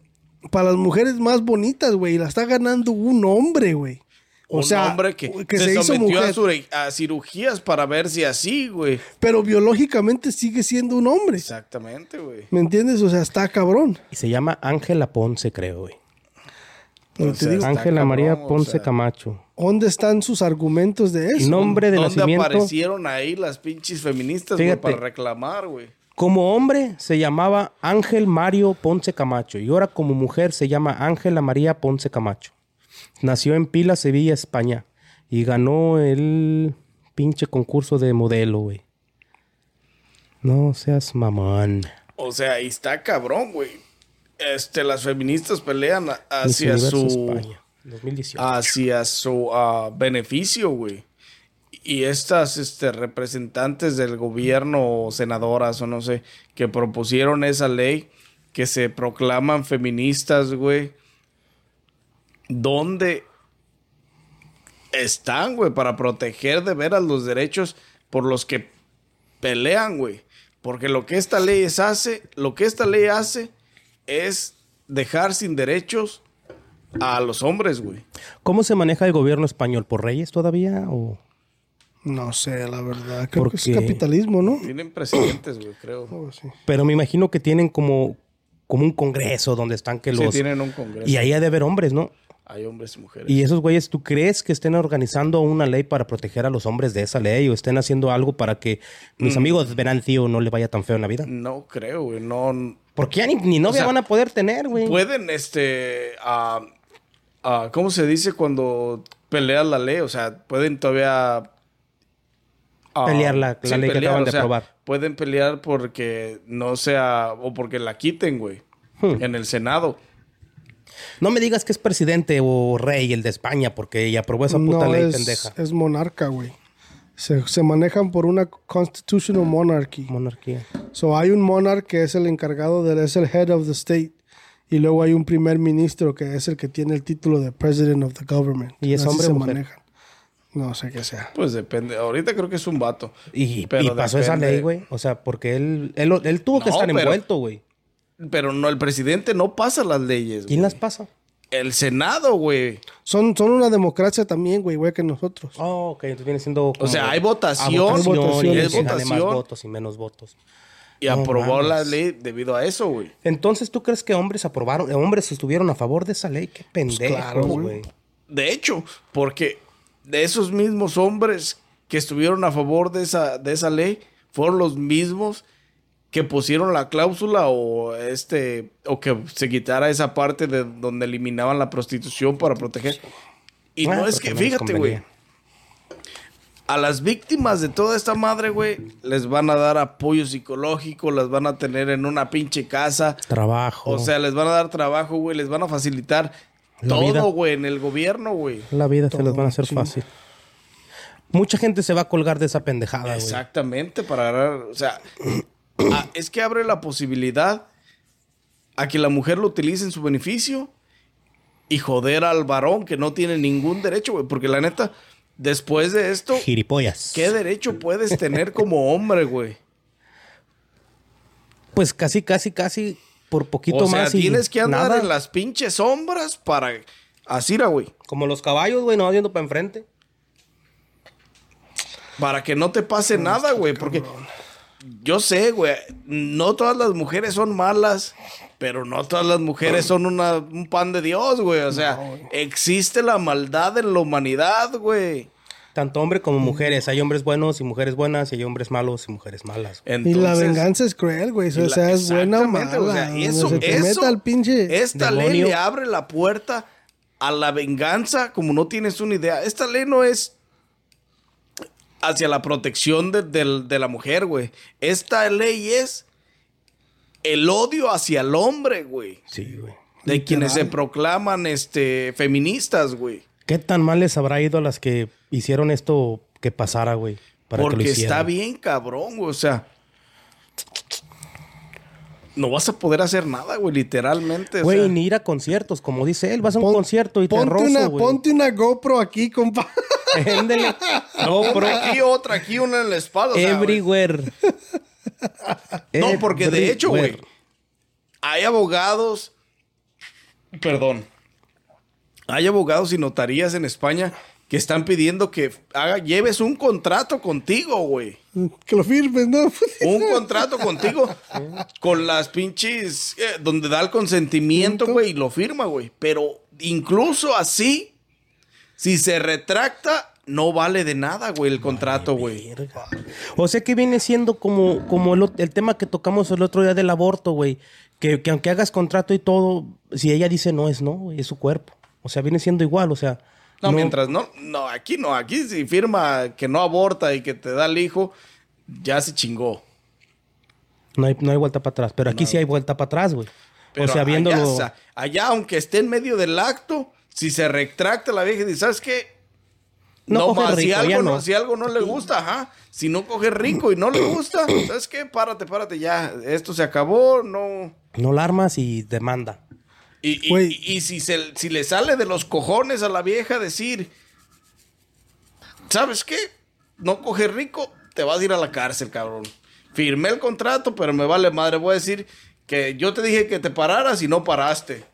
para las mujeres más bonitas, güey. Y la está ganando un hombre, güey. O un sea, hombre que, que se, se, hizo sometió mujer. a, sur- a cirugías para ver si así, güey. Pero biológicamente sigue siendo un hombre. Exactamente, güey. ¿Me entiendes? O sea, está cabrón. Y se llama Ángela Ponce, creo, güey. Ángela cabrón, María o Ponce sea. Camacho. ¿dónde están sus argumentos de eso? Nombre de ¿Dónde nacimiento. aparecieron ahí las pinches feministas, para reclamar, güey? Como hombre se llamaba Ángel Mario Ponce Camacho y ahora como mujer se llama Ángela María Ponce Camacho. Nació en Pila, Sevilla, España y ganó el pinche concurso de modelo, güey. No seas mamón. O sea, ahí está cabrón, güey. Este, las feministas pelean hacia su, España, 2018. hacia su ah, beneficio, güey. Y estas este, representantes del gobierno, o senadoras o no sé, que propusieron esa ley, que se proclaman feministas, güey. ¿Dónde están, güey, para proteger de veras los derechos por los que pelean, güey? Porque lo que esta ley es hace, lo que esta ley hace es dejar sin derechos a los hombres, güey. ¿Cómo se maneja el gobierno español? ¿Por reyes todavía? O... No sé, la verdad. Creo que es Porque- capitalismo, ¿no? Tienen presidentes, güey, creo. Así. Pero me imagino que tienen como, como un congreso donde están que Sí, los... tienen un congreso. y ahí ha de haber hombres, ¿no? Hay hombres y mujeres. Y esos güeyes, ¿tú crees que estén organizando una ley para proteger a los hombres de esa ley o estén haciendo algo para que Mm. mis amigos verán tío no le vaya tan feo en la vida? No creo, güey. No. Porque ya ni, ni novia sea, van a poder tener, güey. Pueden, este. ah, ah, ¿Cómo se dice cuando peleas la ley? O sea, pueden todavía. ah, Pelear la- la ley que acaban de aprobar. Pueden pelear porque no sea. O porque la quiten, güey. Hmm. En el Senado. No me digas que es presidente o rey el de España porque ella aprobó esa puta no, ley es, pendeja. es monarca, güey. Se, se manejan por una constitutional monarchy. Monarquía. So hay un monarca que es el encargado de, es el head of the state. Y luego hay un primer ministro que es el que tiene el título de president of the government. ¿Y es Así hombre se o mujer? manejan. No sé qué sea. Pues depende. Ahorita creo que es un vato. Y, Pero y pasó esa ley, güey. O sea, porque él, él, él tuvo que No, estar pero- envuelto, güey. Pero no, el presidente no pasa las leyes. ¿Quién güey. las pasa? El Senado, güey. Son, son una democracia también, güey, igual que nosotros. Oh, ok. Entonces viene siendo como- O sea, hay votación. votación, votación, y es gane más votación. votos y menos votos. Y No aprobó mames. la ley debido a eso, güey. Entonces, ¿tú crees que hombres aprobaron, eh, hombres estuvieron a favor de esa ley? Qué pendejo, claro, güey. güey. De hecho, porque de esos mismos hombres que estuvieron a favor de esa, de esa ley fueron los mismos que pusieron la cláusula o este o que se quitara esa parte de donde eliminaban la prostitución para proteger. Y Ah, no es porque que, fíjate, güey. A las víctimas de toda esta madre, güey, les van a dar apoyo psicológico, las van a tener en una pinche casa. Trabajo. O sea, les van a dar trabajo, güey, les van a facilitar La todo, güey, en el gobierno, güey. la vida se les van a hacer sí. fácil. Mucha gente se va a colgar de esa pendejada, güey. Exactamente, para agarrar, o sea, a- es que abre la posibilidad a que la mujer lo utilice en su beneficio y joder al varón que no tiene ningún derecho, güey, porque la neta, después de esto, Giripollas. ¿qué derecho puedes tener como hombre, güey? Pues casi, casi, casi por poquito O sea, más. y tienes que andar nada. en las pinches sombras para así, era, güey, Como los caballos, güey, no yendo para enfrente. para que no te pase nada, güey, porque yo sé, güey, no todas las mujeres son malas, pero no todas las mujeres son una, un pan de Dios, güey. O sea, existe la maldad en la humanidad, güey. Tanto hombre como mujeres. Hay hombres buenos y mujeres buenas, y hay hombres malos y mujeres malas. y la Entonces, venganza es cruel, güey. O sea, es buena o mala. o sea, eso, se te eso- meta el pinche... Esta ley demonio. le abre la puerta a la venganza como no tienes una idea. Esta ley no es hacia la protección de, de la mujer, güey. Esta ley es el odio hacia el hombre, güey. Sí, güey. De quienes se proclaman este feministas, güey. ¿Qué tan mal les habrá ido a las que hicieron esto que pasara, güey? Para que lo Porque está bien cabrón, güey. O sea. No vas a poder hacer nada, güey, literalmente. o Güey, sea. ni ir a conciertos, como dice él. Vas a un Pon- concierto y te rozo, una, güey. ponte una GoPro aquí, compa. *laughs* Éndele. No, bro. Aquí otra, aquí una en la espalda. o sea, güey. Everywhere. No, porque de hecho, güey, hay abogados. Perdón. Hay abogados y notarías en España que están pidiendo que haga, lleves un contrato contigo, güey. que lo firmes, ¿no? *laughs* Un contrato contigo con las pinches. eh, donde da el consentimiento, güey, y lo firma, güey. Pero incluso así, si se retracta, no vale de nada, güey, el contrato, güey. O sea que viene siendo como, como el, tema que tocamos el otro día del aborto, güey. Que, que aunque hagas contrato y todo, si ella dice no es no, güey, es su cuerpo. O sea, viene siendo igual, o sea. No, mientras no, no, aquí no, aquí si firma que no aborta y que te da el hijo, ya se chingó. No hay, no hay vuelta para atrás. Pero aquí sí hay vuelta para atrás, güey. O sea, viéndolo. allá, aunque esté en medio del acto, si se retracta la vieja y dice, ¿sabes qué? No coge más, si, rico, algo ya no. no. si algo no le gusta, ajá. Si no coge rico y no le gusta, *clears throat* ¿sabes qué? Párate, párate ya. Esto se acabó, no. No la armas y demanda. Y, y- Güey. y- y si, se, si le sale de los cojones a la vieja decir, ¿sabes qué? No coge rico, te vas a ir a la cárcel, cabrón. Firmé el contrato, pero me vale madre. Voy a decir que yo te dije que te pararas y no paraste.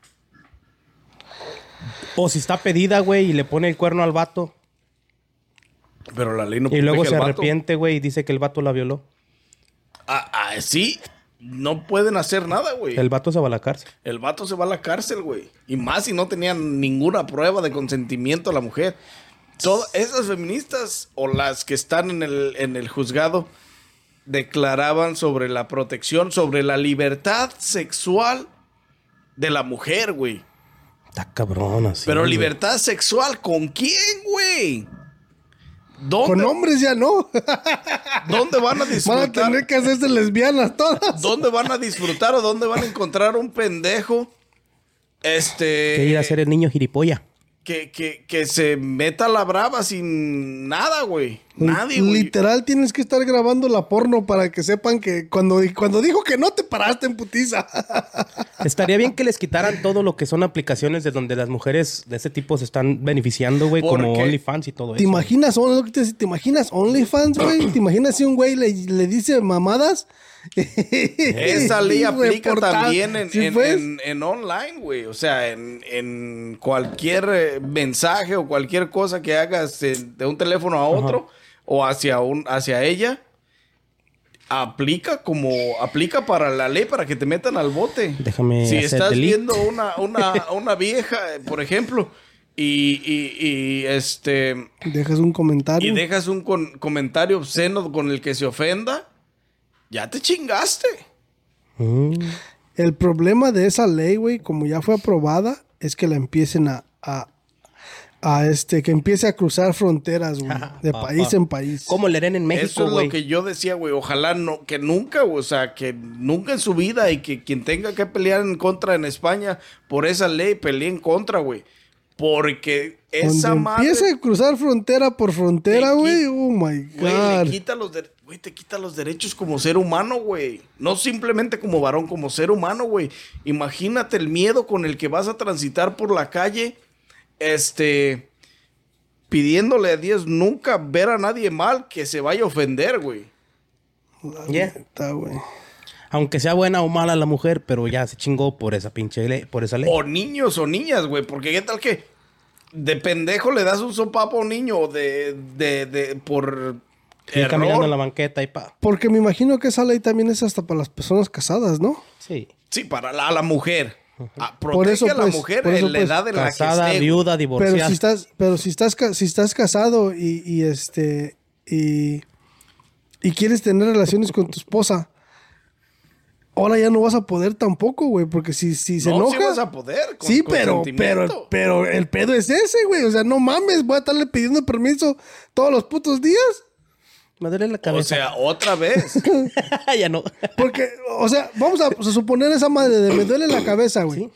O si está pedida, güey, y le pone el cuerno al vato. Pero la ley no Y luego se al vato. arrepiente, güey, y dice que el vato la violó. Ah, ah, sí, no pueden hacer nada, güey. El vato se va a la cárcel. El vato se va a la cárcel, güey. Y más si no tenían ninguna prueba de consentimiento a la mujer. Todas esas feministas o las que están en el, en el juzgado declaraban sobre la protección, sobre la libertad sexual de la mujer, güey. Está cabrón así. Pero güey. libertad sexual, ¿con quién, güey? ¿Dónde, Con hombres ya no. ¿Dónde van a *laughs* Van a disfrutar? tener que hacerse lesbianas todas. ¿Dónde van a disfrutar o dónde van a encontrar un pendejo? Este. Que ir a ser el niño giripolla. Que, que, que se meta a la brava sin nada, güey. Nadie, güey. Literal tienes que estar grabando la porno para que sepan que cuando, cuando dijo que no te paraste en putiza. *laughs* Estaría bien que les quitaran todo lo que son aplicaciones de donde las mujeres de ese tipo se están beneficiando, güey, ¿Por como qué? OnlyFans y todo ¿Te eso. imaginas, oh, ¿te imaginas OnlyFans, güey? ¿Te imaginas si un güey le, le dice mamadas? Esa *laughs* ley aplica también en, Sí, en- pues. en- en online, güey. O sea, en, en cualquier eh, mensaje o cualquier cosa que hagas de un teléfono a otro o hacia, un, hacia ella, aplica como aplica para la ley para que te metan al bote. Déjame Si estás delete. viendo una, una, *laughs* una vieja, eh, por ejemplo, y, y- y, este Dejas un comentario. y dejas un con- comentario obsceno con el que se ofenda, ya te chingaste. Mm. El problema de esa ley, güey, como ya fue aprobada, es que la empiecen a, a, a, este, que empiece a cruzar fronteras, güey, de papá. país en país. Como le den en Eso México, es güey. lo que yo decía, güey. Ojalá no, que nunca, güey, o sea, que nunca en su vida y que quien tenga que pelear en contra en España por esa ley, pelee en contra, güey. Porque esa madre, empiece a cruzar frontera por frontera, Te güey, oh my güey, god. le quita los güey, te quita los derechos como ser humano, güey. No simplemente como varón, como ser humano, güey. Imagínate el miedo con el que vas a transitar por la calle, este, pidiéndole a Dios nunca ver a nadie mal que se vaya a ofender, güey. Yeah. Está, güey. Aunque sea buena o mala la mujer, pero ya se chingó por esa pinche ley, por esa ley. O niños o niñas, güey. Porque qué tal que de pendejo le das un sopapo a un niño o de, de, de, por Ir caminando en la error. banqueta y pa. Porque me imagino que esa ley también es hasta para las personas casadas, ¿no? Sí. Sí, para la, la mujer. Ah, Por protege eso, a la pues, mujer por eso, en la pues, edad en la que Casada, esté, viuda, divorciada. Pero si estás, pero si estás, ca- si estás casado y, y este y, y quieres tener relaciones con tu esposa, ahora ya no vas a poder tampoco, güey, porque si, si se no, enoja. sí vas a poder. con sí, pero, pero, pero el pedo es ese, güey. O sea, no mames, voy a estarle pidiendo permiso todos los putos días. Me duele la O cabeza. sea, otra vez. *laughs* ya no. Porque, o sea, vamos a, a suponer esa madre de me duele la cabeza, güey.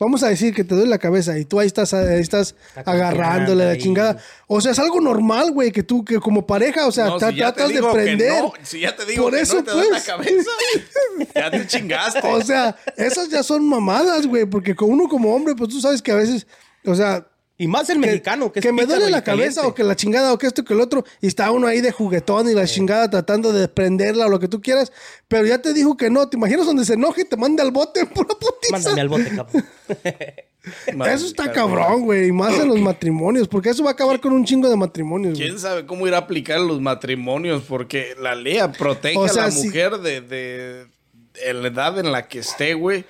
Vamos a decir que te duele la cabeza y tú ahí estás, ahí estás agarrándole la ahí. chingada. O sea, es algo normal, güey, que tú, que como pareja, o sea, No, si tratas de prender. no, si ya te digo Por que eso, no te duele pues. la cabeza, *laughs* ya te chingaste. O sea, esas ya son mamadas, güey, porque con uno como hombre, pues tú sabes que a veces, o sea, Y más el mexicano, que, que, es me duele la cabeza caliente. o que la chingada o que esto que el otro y está uno ahí de juguetón y la chingada tratando de prenderla o lo que tú quieras, pero ya te dijo que no, ¿te imaginas donde se enoje y te manda al bote pura putiza? Mándame al bote, cabrón. *laughs* Eso está cabrón, güey, y más en los matrimonios, porque eso va a acabar con un chingo de matrimonios. ¿Quién sabe cómo ir a aplicar los matrimonios? Porque la ley protege O a la si- mujer de, de, de la edad en la que esté, güey.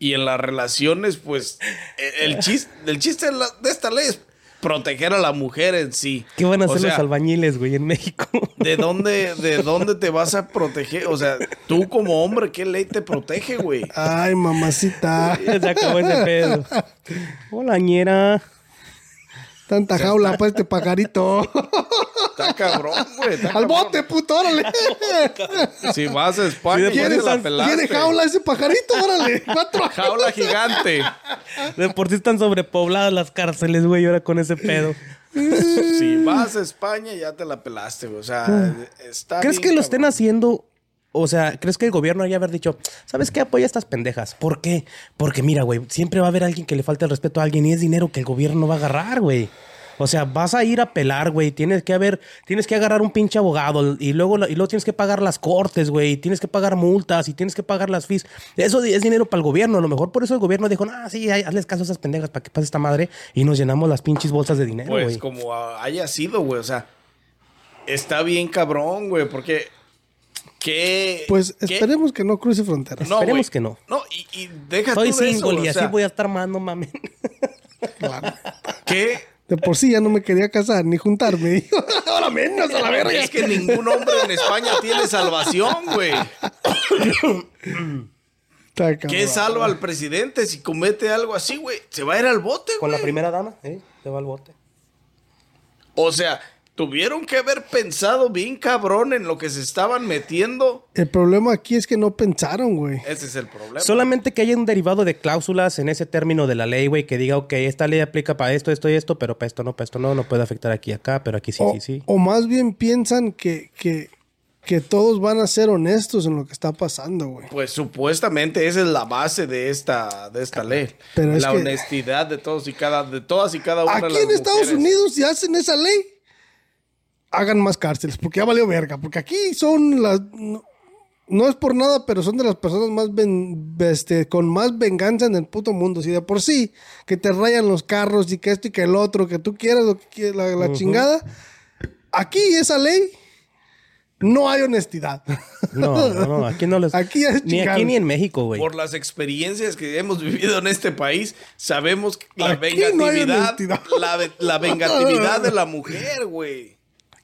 Y en las relaciones, pues, e- el *laughs* chiste, el chiste de, la- de esta ley es proteger a la mujer en sí. ¿Qué van a O hacer sea, los albañiles, güey, en México? *laughs* ¿De dónde, ¿De dónde te vas a proteger? O sea, tú como hombre, ¿qué ley te protege, güey? Ay, mamacita. Ya *laughs* se acabó ese pedo. Hola, ñera. Tanta jaula para este pajarito. Está cabrón, güey. está Al cabrón. bote, puto, órale. Si vas a España, ya ¿Quiere, te la pelaste. ¿Quiere jaula ese pajarito? Órale. Cuatro *laughs* Jaula gigante. De por sí están sobrepobladas las cárceles, güey, ahora con ese pedo. Si vas a España, ya te la pelaste, güey. O sea, está ¿Crees bien, que lo estén haciendo? O sea, ¿crees que el gobierno haya haber dicho, ¿sabes qué? Apoya a estas pendejas. ¿Por qué? Porque mira, güey, siempre va a haber alguien que le falte el respeto a alguien y es dinero que el gobierno no va a agarrar, güey. O sea, vas a ir a pelar, güey. Tienes que haber, tienes que agarrar un pinche abogado y luego, y luego tienes que pagar las cortes, güey. Tienes que pagar multas y tienes que pagar las fees. Eso es dinero para el gobierno. A lo mejor por eso el gobierno dijo, ah, sí, hay- hazles caso a esas pendejas para que pase esta madre y nos llenamos las pinches bolsas de dinero, Pues güey. como ah, haya sido, güey. O sea, está bien cabrón, güey. Porque. ¿Qué. Pues qué- esperemos que no cruce fronteras. No, Esperemos güey. que no. No, y, y deja Soy eso, single y o así sea, voy a estar más, no mames. ¿Qué? De por sí ya no me quería casar ni juntarme. *laughs* Ahora menos a la verga. Es que ningún hombre en España tiene salvación, güey. ¿Qué salva al presidente si comete algo así, güey? Se va a ir al bote, Con la güey. primera dama, ¿eh? Se va al bote. O sea, tuvieron que haber pensado bien cabrón en lo que se estaban metiendo. El problema aquí es que no pensaron, güey. Ese es el problema. Solamente que haya un derivado de cláusulas en ese término de la ley, güey, que diga, ok, esta ley aplica para esto, esto y esto, pero para esto no, para esto no, no puede afectar aquí y acá, pero aquí sí, o, sí, sí. o más bien piensan que, que, que todos van a ser honestos en lo que está pasando, güey. Pues supuestamente esa es la base de esta, de esta ley. Pero es la que- honestidad de todos y cada, de todas y cada una de Aquí las en Estados mujeres. Unidos, si hacen esa ley, hagan más cárceles, porque ya valió verga. Porque aquí son las. No, no es por nada, pero son de las personas más ven- este, con más venganza en el puto mundo. Si de por sí que te rayan los carros y que esto y que el otro, que tú quieras, lo que quieras, la, la chingada. Aquí esa ley no hay honestidad. No, no, no, aquí no les... Aquí es Ni aquí ni en México, güey. Por las experiencias que hemos vivido en este país, sabemos que la Aquí no hay vengatividad, honestidad. la, la vengatividad de la *laughs* mujer, güey.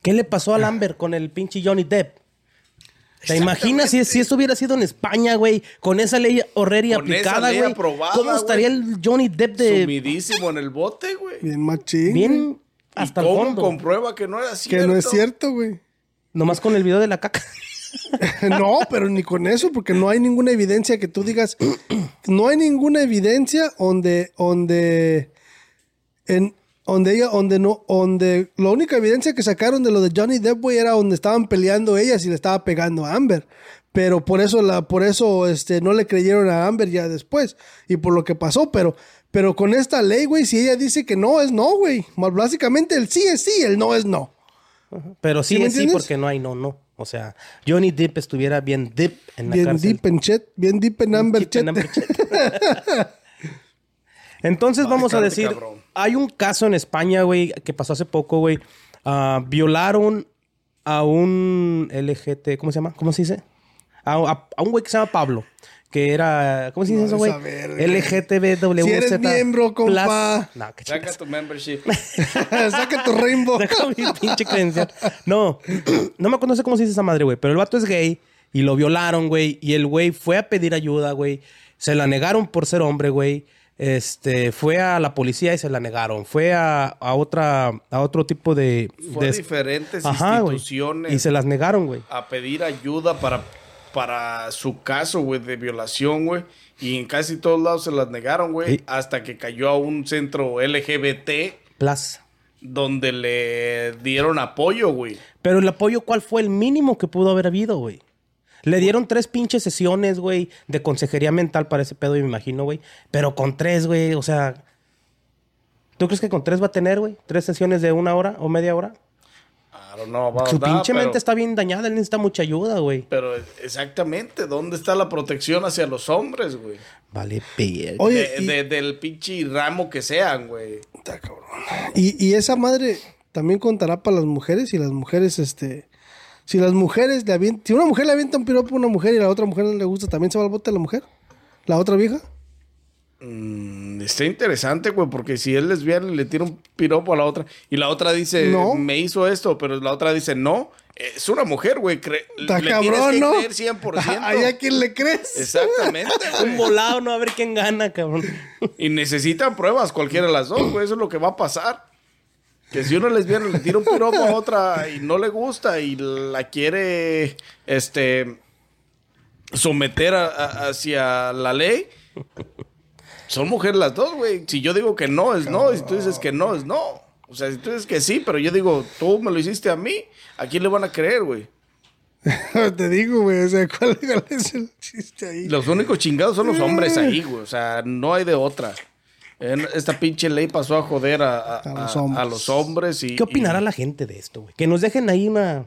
¿Qué le pasó al Amber con el pinche Johnny Depp? ¿Te imaginas si, si eso hubiera sido en España, güey? Con esa ley horrera y Con aplicada, güey. aprobada, ¿Cómo estaría güey. el Johnny Depp de... Sumidísimo en el bote, güey. Bien machín. Bien ¿Y hasta el cómo fondo. comprueba que no era Que cierto? no es cierto, güey. Nomás con el video de la caca. *laughs* No, pero ni con eso, porque no hay ninguna evidencia que tú digas. *clears throat* No hay ninguna evidencia donde, donde, en, donde ella, donde no, donde la única evidencia que sacaron de lo de Johnny Depp, güey, era donde estaban peleando ellas y le estaba pegando a Amber. Pero por eso, la, por eso, este, no le creyeron a Amber ya después y por lo que pasó. Pero, pero con esta ley, güey, si ella dice que no es no, güey. Básicamente el sí es sí, el no es no. Pero sí, ¿Sí me es sí, porque no hay no, no. O sea, Johnny Depp estuviera bien deep en la Bien cárcel. deep en chet, bien deep en Amber Deep en chet. Amber Chet. *laughs* Entonces vamos a decir, cabrón. Hay un caso en España, güey, que pasó hace poco, güey. Ah, violaron a un LGT, ¿cómo se llama? ¿Cómo se dice? A, a- a un güey que se llama Pablo, que era, ¿cómo se dice No, eso, güey? LGTBWZ. Si eres miembro, compa. No, qué Saca tu membership. *laughs* Saca tu rainbow. *laughs* Deja mi pinche credencial. No, *clears throat* no me conoce cómo se dice esa madre, güey. Pero el vato es gay y lo violaron, güey. Y el güey fue a pedir ayuda, güey. Se la negaron por ser hombre, güey. Este, fue a la policía y se la negaron. Fue a, a otra, a otro tipo de... Fue a diferentes Ajá, instituciones Y se las negaron, güey. a pedir ayuda para, para su caso, güey, de violación, güey. Y en casi todos lados se las negaron, güey. Sí. Hasta que cayó a un centro LGBT Plaza. donde le dieron apoyo, güey. Pero el apoyo, ¿cuál fue el mínimo que pudo haber habido, güey? Le dieron tres pinches sesiones, güey, de consejería mental para ese pedo, me imagino, güey. Pero con tres, güey, o sea... ¿Tú crees que con tres va a tener, güey? ¿Tres sesiones de una hora o media hora? I don't know about Su pinche pero- mente está bien dañada, él necesita mucha ayuda, güey. Pero exactamente, ¿dónde está la protección hacia los hombres, güey? Vale, verga. Oye, De- y- de- del pinche ramo que sean, güey. Está cabrón. Y, y esa madre también contará para las mujeres y las mujeres, este... Si las mujeres le avientan... Si una mujer le avienta un piropo a una mujer y la otra mujer no le gusta, ¿también se va al bote la mujer? ¿La otra vieja? Mm, está interesante, güey, porque si es lesbiana y le tira un piropo a la otra y la otra dice, No. me hizo esto, pero la otra dice, no, es una mujer, güey. Está cabrón, que ¿no? creer 100%. ¿Ahí a quién le crees? Exactamente, *laughs* Un volado, no a ver quién gana, cabrón. Y necesitan pruebas, cualquiera de las dos, güey. Eso es lo que va a pasar. Que si una lesbiana le tira un piropo a otra y no le gusta y la quiere, este, someter a- a- hacia la ley, son mujeres las dos, güey. Si yo digo que no, es no. Y si tú dices que no, es no. O sea, si tú dices que sí, pero yo digo, tú me lo hiciste a mí, ¿a quién le van a creer, güey? *laughs* Te digo, güey, o sea, ¿cuál, cuál es el chiste ahí? Los únicos chingados son los hombres ahí, güey. O sea, no hay de otra. En- Esta pinche ley pasó a joder a, a- A los a- hombres. a los hombres y... ¿Qué opinará y la gente de esto, güey? Que nos dejen ahí una...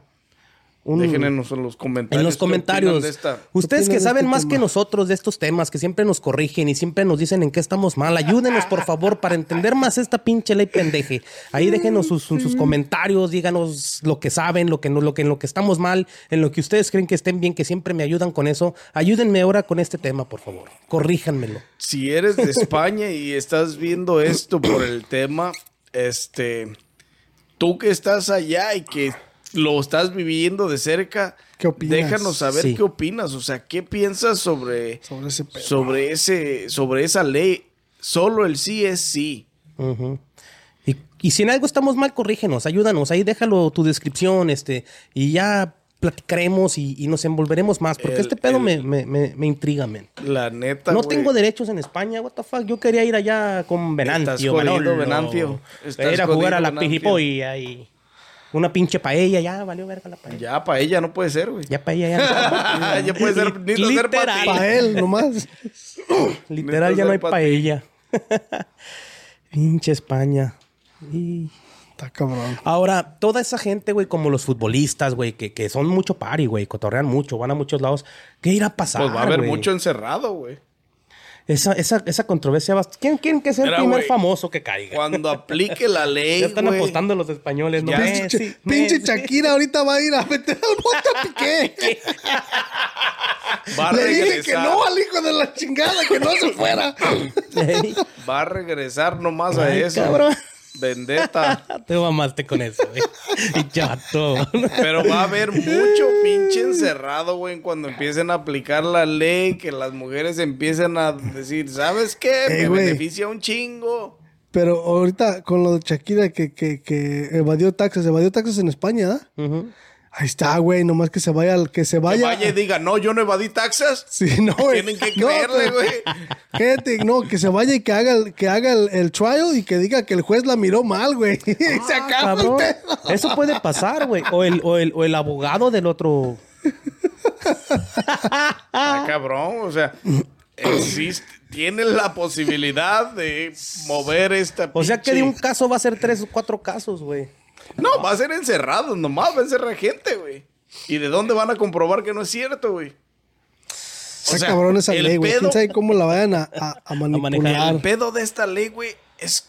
un- Déjenos en los comentarios. en los comentarios. de esta- Ustedes que saben este más tema? que nosotros de estos temas, que siempre nos corrigen y siempre nos dicen en qué estamos mal, ayúdenos por favor para entender más esta pinche ley pendeje. Ahí déjenos sus, sus comentarios, díganos lo que saben, lo que no, lo que en lo que estamos mal, en lo que ustedes creen que estén bien, que siempre me ayudan con eso. Ayúdenme ahora con este tema, por favor. Corríjanmelo. Si eres de España y estás viendo esto por el tema, este... Tú que estás allá y que lo estás viviendo de cerca... ¿Qué opinas? Déjanos saber Sí. qué opinas. O sea, ¿qué piensas sobre... Sobre ese sobre ese... Sobre esa ley? Solo el sí es sí. Ujú. y, y si en algo estamos mal, corrígenos, ayúdanos. Ahí déjalo tu descripción, este, y ya platicaremos y, y nos envolveremos más. Porque El- este pedo el- me, me, me, me intriga, men. La neta, No güey. tengo derechos en España, what the fuck. Yo quería ir allá con Venancio. Estás jodido, Manolo. Venancio. Estás ir a jugar jodido, a la Venancio. pijipolla y una pinche paella. Ya valió verga la paella. Ya, para ella no puede ser, güey. Ya paella ya. *laughs* Ya puede ser, necesita ser. Para él nomás. *laughs* Literal ya no hay paella. *laughs* Pinche España. Y... Está cabrón. Ahora, toda esa gente, güey, como los futbolistas, güey, que, que son mucho party, güey, cotorrean mucho, van a muchos lados. ¿Qué irá a pasar? Pues va a haber güey? mucho encerrado, güey. Esa, esa, esa controversia va. ¿Quién, quién que sea el primer famoso que caiga? Cuando *laughs* aplique la ley, ya están apostando los españoles, ¿no? Ya. Pinche, Messi, pinche. Shakira ahorita va a ir a meter al bote a Piqué. va a Le dije que no al hijo de la chingada, que no se fuera. *laughs* Va a regresar nomás a eso. cabrón. Vendetta. *laughs* Te mamaste con eso, güey. Y chato. Pero va a haber mucho pinche encerrado, güey, cuando empiecen a aplicar la ley, que las mujeres empiecen a decir, ¿sabes qué? Eh, Me güey. beneficia un chingo. Pero ahorita con lo de Shakira que, que, que evadió taxes, evadió taxes en España, ¿da? Ujú. Ahí está, güey, nomás que se vaya, al- que se Que vaya. vaya y diga, no, yo no evadí taxas. Sí, no, *laughs* güey. Tienen que creerle, pero- güey. Gente, no, que se vaya y que haga, el- que haga el, el trial y que diga que el juez la miró mal, güey. *laughs* y se acaba el Cabrón. pedo. Eso puede pasar, güey. O el, o, el, o el abogado del otro. Ah, cabrón, o sea, existe, tiene la posibilidad de mover esta O sea que de un caso va a ser tres o cuatro casos, güey. No, va a ser encerrado, nomás va a encerrar gente, güey. ¿Y de dónde van a comprobar que no es cierto, güey? Está sea, cabrón esa ley, güey. pedo- ¿Quién sabe cómo la vayan a, a- a manipular? manejar. El pedo de esta ley, güey, es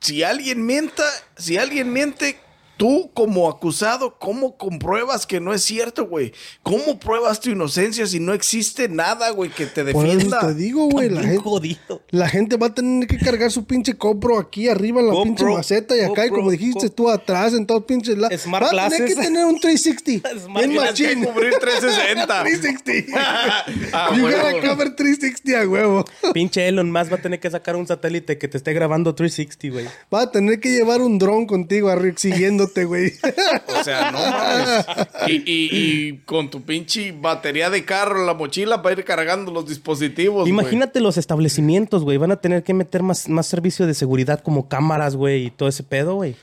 si alguien mienta, si alguien miente, Tú como acusado, ¿cómo compruebas que no es cierto, güey? ¿Cómo pruebas tu inocencia si no existe nada, güey, que te Por eso defienda? te digo, güey, la gente, jodido. la gente va a tener que cargar su pinche copro aquí arriba en la GoPro, pinche maceta y acá, y como dijiste tú atrás, en todo pinche la... Smart va a tener glasses. que tener un 360. *laughs* Smart que machín. cubrir 360. 360. *laughs* *laughs* Ah, you huevo. gotta cover 360 a huevo. Pinche Elon Musk va a tener que sacar un satélite que te esté grabando 360, güey. Va a tener que llevar un dron contigo arriba, güey. O sea, no mames. Y, y- y con tu pinche batería de carro en la mochila para ir cargando los dispositivos. güey. Imagínate los establecimientos, güey. Van a tener que meter más, más servicio de seguridad como cámaras, güey, y todo ese pedo, güey.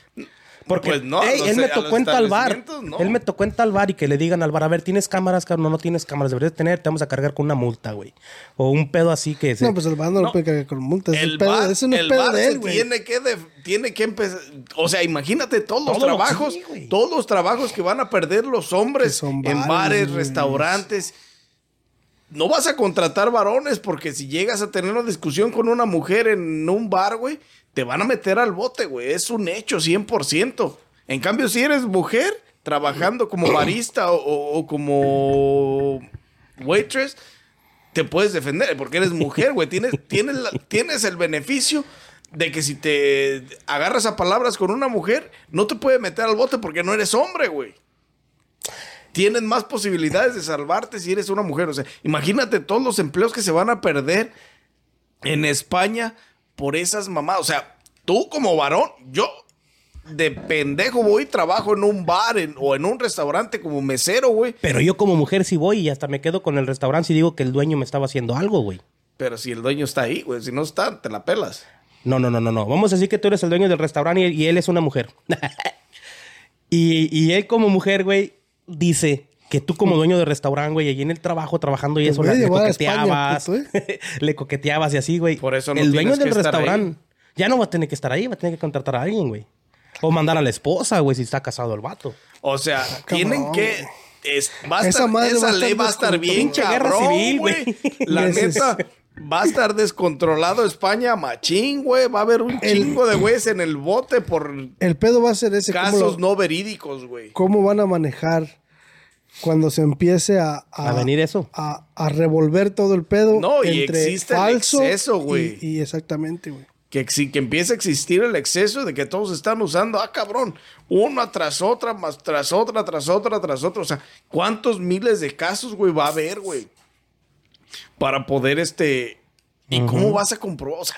Porque Pues no, ey, no él sé, me tocó en tal bar. no. Él me tocó en tal bar y que le digan al bar, a ver, ¿tienes cámaras, cabrón? No, no tienes cámaras. Deberías tener, te vamos a cargar con una multa, güey. O un pedo así que... se- No, pues el bando no, No. puede cargar con multas. Es El el pedo, bar, eso no es el pedo bar de se él, güey. tiene que, tiene que empezar. O sea, imagínate todos los Todo lo- trabajos, sí, todos los trabajos que van a perder los hombres en bares, restaurantes. No vas a contratar varones porque si llegas a tener una discusión con una mujer en un bar, güey, te van a meter al bote, güey. Es un hecho 100%. En cambio, si eres mujer trabajando como barista o, como waitress, te puedes defender porque eres mujer, güey. Tienes, tienes, tienes el beneficio de que si te agarras a palabras con una mujer, no te puede meter al bote porque no eres hombre, güey. Tienes más posibilidades de salvarte si eres una mujer. O sea, imagínate todos los empleos que se van a perder en España por esas mamás. O sea, tú como varón, yo de pendejo voy y trabajo en un bar en- o en un restaurante como mesero, güey. Pero yo como mujer sí voy y hasta me quedo con el restaurante y digo que el dueño me estaba haciendo algo, güey. Pero si el dueño está ahí, güey, si no está, te la pelas. No, no, no, no, no. Vamos a decir que tú eres el dueño del restaurante y, y él es una mujer. *laughs* y, y él como mujer, güey, dice que tú como dueño del restaurante, güey, allí en el trabajo, trabajando y Te eso, le, a España, coqueteabas. puto, *laughs* le coqueteabas y así, güey. Por eso no El dueño del restaurante ya no va a tener que estar ahí, va a tener que contratar a alguien, güey. O mandar a la esposa, güey, si está casado el vato. O sea, cabrón, tienen que. es- va a Esa estar- madre esa va a estar ley va a estar bien, cabrón, civil, güey. La neta, va a estar descontrolado España machín, güey. Va a haber un El- chingo de güeyes en el bote por El pedo va a ser ese. ¿cómo, casos lo- no verídicos, güey. cómo van a manejar cuando se empiece a... A venir eso. A, a revolver todo el pedo No, y entre existe el exceso, y- güey. Y, exactamente, güey. Que, exi- que empiece a existir el exceso de que todos están usando, ah, cabrón, una tras otra, más tras otra, tras otra, tras otra. O sea, ¿cuántos miles de casos, güey, va a haber, güey? Para poder, este... ¿Y cómo vas a comprobar? O sea,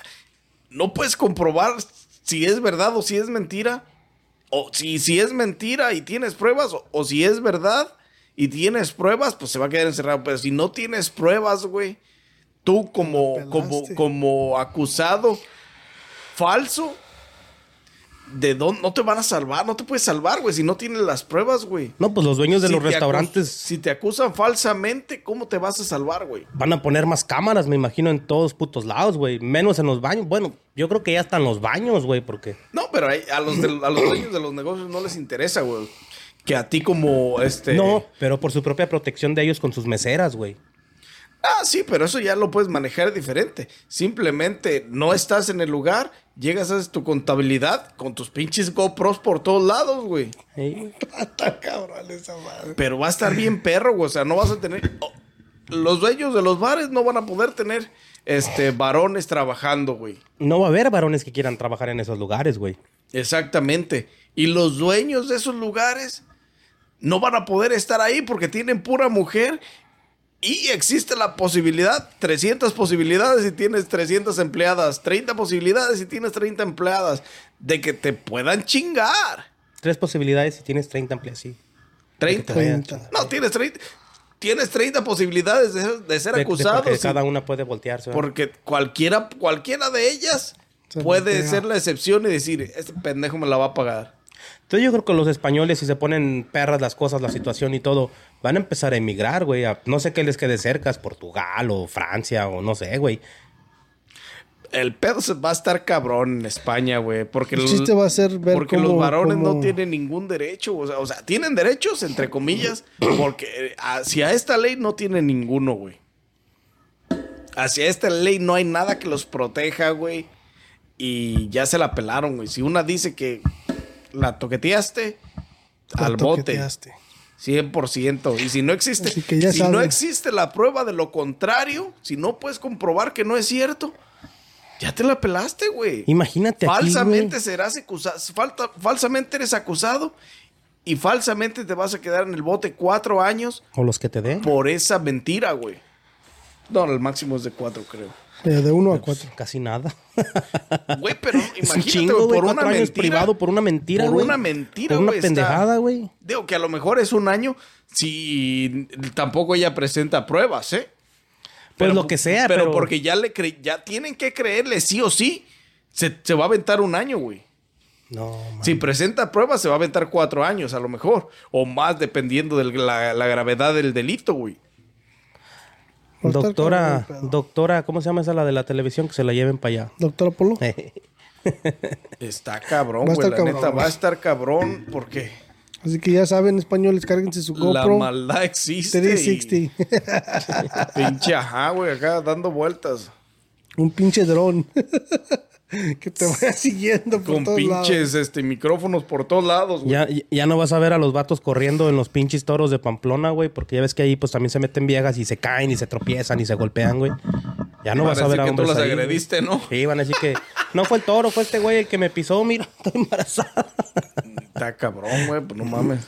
no puedes comprobar si es verdad o si es mentira. O si, si es mentira y tienes pruebas, o, o si es verdad y tienes pruebas, pues se va a quedar encerrado. Pero si no tienes pruebas, güey, tú como, como, como acusado falso, ¿de dónde? No te van a salvar, no te puedes salvar, güey, si no tienes las pruebas, güey. No, pues los dueños de Si los restaurantes si te acusan falsamente, ¿cómo te vas a salvar, güey? van a poner más cámaras, me imagino, en todos putos lados, güey. Menos en los baños. Bueno, yo creo que ya están los baños, güey, porque... No, pero hay- a los, de- a los dueños de los negocios no les interesa, güey. Que a ti como, este... No, pero por su propia protección de ellos con sus meseras, güey. Ah, sí, pero eso ya lo puedes manejar diferente. Simplemente no estás en el lugar, llegas, haces tu contabilidad con tus pinches GoPros por todos lados, güey. Ey, *laughs* Está cabrón esa madre. Pero va a estar bien perro, güey. O sea, no vas a tener. oh, los dueños de los bares no van a poder tener este varones trabajando, güey. No va a haber varones que quieran trabajar en esos lugares, güey. Exactamente. Y los dueños de esos lugares no van a poder estar ahí porque tienen pura mujer. Y existe la posibilidad, 300 posibilidades si tienes 300 empleadas, 30 posibilidades si tienes 30 empleadas, de que te puedan chingar. Tres posibilidades si tienes 30 empleados, sí. 30. 30. No, tienes 30. Tienes 30 posibilidades de, de ser De- de- acusado. porque sí. cada una puede voltearse. ¿verdad? Porque cualquiera, cualquiera de ellas Se puede voltea. ser la excepción y decir, este pendejo me la va a pagar. Entonces yo creo que los españoles, si se ponen perras las cosas, la situación y todo, van a empezar a emigrar, güey. a- No sé qué les quede cerca, es Portugal o Francia o no sé, güey. El pedo se va a estar cabrón en España, güey. Porque, El los- chiste va a ser ver porque cómo- los varones no tienen ningún derecho. O sea, o sea, tienen derechos, entre comillas, porque hacia esta ley no tienen ninguno, güey. Hacia esta ley no hay nada que los proteja, güey. Y ya se la pelaron, güey. Si una dice que la toqueteaste, al La bote. toqueteaste. 100%. Y si no existe, si no existe la prueba de lo contrario, si no puedes comprobar que no es cierto, ya te la pelaste, güey. Imagínate Falsamente serás acusado, falta, falsamente eres acusado y falsamente te vas a quedar en el bote cuatro años O los que te den. por esa mentira, güey. No, el máximo es de cuatro, creo. Eh, de uno a cuatro. Casi nada. *laughs* Güey, pero Es un imagínate, chingo, por una años mentira. privado por una mentira, Por güey. una mentira, Por una pendejada, güey. Digo que a lo mejor es un año si tampoco ella presenta pruebas, ¿eh? Pues lo que sea, pero- porque ya le cre- ya tienen que creerle sí o sí. Se, se va a aventar un año, güey. No, man. Si presenta pruebas, se va a aventar cuatro años, a lo mejor. O más, dependiendo de la, la gravedad del delito, güey. Doctora, doctora, ¿cómo se llama esa la de la televisión? Que se la lleven para allá. Doctor Apolo. *laughs* Está cabrón, Va a güey. estar La cabrón, neta, güey. va a estar cabrón porque Así que ya saben, españoles, cárguense su la GoPro. maldad existe. 360. y- *laughs* *laughs* pinche ajá, güey, acá dando vueltas. Un pinche dron. *laughs* que te vaya siguiendo por Con todos pinches lados. este, micrófonos por todos lados, güey. Ya, ya no vas a ver a los vatos corriendo en los pinches toros de Pamplona, güey, porque ya ves que ahí pues también se meten viejas y se caen y se tropiezan y se golpean, güey. Ya no Van vas a ver a decir que tú hombres las ahí, agrediste, ¿no? Sí, van a decir que no fue el toro, fue este güey el que me pisó, mira, *laughs* estoy embarazada. Está cabrón, güey, pues no mames.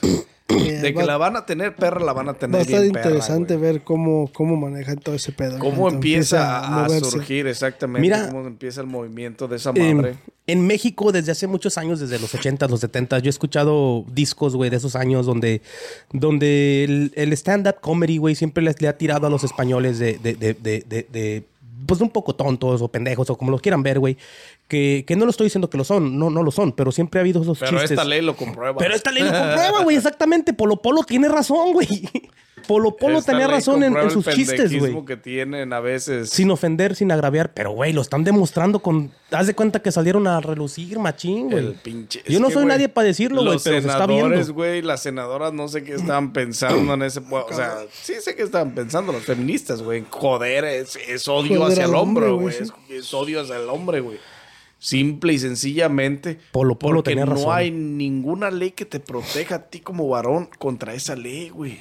Eh, De que va, la van a tener perra, la van a tener va a estar bien interesante ver cómo, cómo manejan todo ese pedo. Cómo empieza a, surgir exactamente, Mira. cómo empieza el movimiento de esa Eh, madre. en México, desde hace muchos años, desde los 80s, los 70s, yo he escuchado discos, güey, de esos años donde, donde el, el stand-up comedy, güey, siempre les, le ha tirado a los españoles de, de, de, de, de- de, pues, un poco tontos o pendejos o como los quieran ver, güey. Que, que no lo estoy diciendo que lo son, no, no lo son, pero siempre ha habido esos Pero chistes. esta ley lo comprueba. Pero esta ley lo comprueba, güey, exactamente. Polo Polo tiene razón, güey. Polo Polo tenía razón en, el sus chistes, güey. que tienen a veces. Sin ofender, sin agraviar, pero güey, lo están demostrando con. Haz de cuenta que salieron a relucir, machín, El güey. pinche. Yo no que, soy nadie para decirlo, güey, los pero se está viendo. senadores, güey, las senadoras, no sé qué estaban pensando en ese. O sea, sí sé qué estaban pensando los feministas, güey. Joder, es, es odio Joder hacia el hombre, güey. Es, es odio hacia el hombre, güey. Simple y sencillamente. Polo Polo porque tenía no razón. hay ninguna ley que te proteja a ti como varón contra esa ley, güey.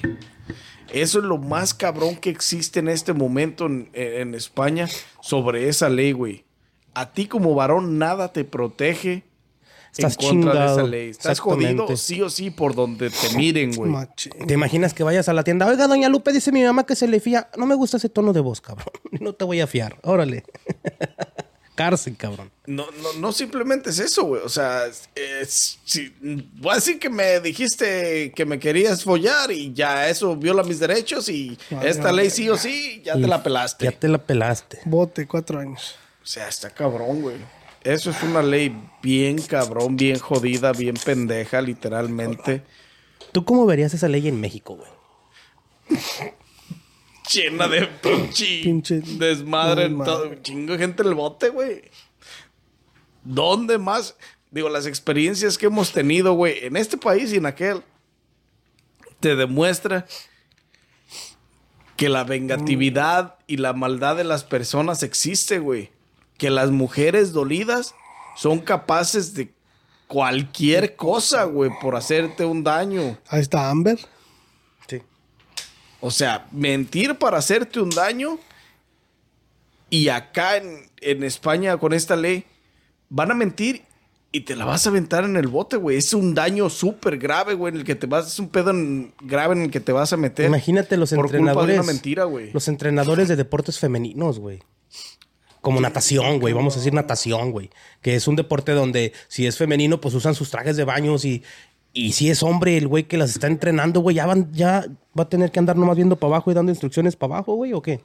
Eso es lo más cabrón que existe en este momento en, en España sobre esa ley, güey. A ti como varón nada te protege Estás en contra de chingado. esa ley. Estás jodido sí o sí por donde te miren, güey. ¿Te imaginas que vayas a la tienda? Oiga, doña Lupe, dice mi mamá que se le fía. No me gusta ese tono de voz, cabrón. *laughs* No te voy a fiar. Órale. *laughs* Cárcel, cabrón. No, no, no simplemente es eso, güey. O sea, es, si- voy a decir que me dijiste que me querías follar y ya eso viola mis derechos y esta ley sí o sí, ya te la pelaste. Ya te la pelaste. Bote, cuatro años. O sea, está cabrón, güey. Eso es una ley bien cabrón, bien jodida, bien pendeja, literalmente. ¿Tú cómo verías esa ley en México, güey? *laughs* Llena de pinche, *clears throat* Pinche desmadre, en todo, chingo gente en el bote, güey. ¿Dónde más? Digo, las experiencias que hemos tenido, güey, en este país y en aquel, te demuestra que la vengatividad y la maldad de las personas existe, güey. Que las mujeres dolidas son capaces de cualquier cosa, güey, por hacerte un daño. Ahí está Amber. O sea, mentir para hacerte un daño. Y acá en, en España, con esta ley, van a mentir y te la vas a aventar en el bote, güey. Es un daño súper grave, güey, en el que te vas. Es un pedo en- grave en el que te vas a meter. Imagínate los por culpa de entrenadores. una mentira, güey. Los entrenadores de deportes femeninos, güey. Como natación, güey. Vamos a decir natación, güey. Que es un deporte donde si es femenino, pues usan sus trajes de baños y. Y si es hombre, el güey que las está entrenando, güey, ya, van, ya va a tener que andar nomás viendo para abajo y dando instrucciones para abajo, güey, ¿o qué?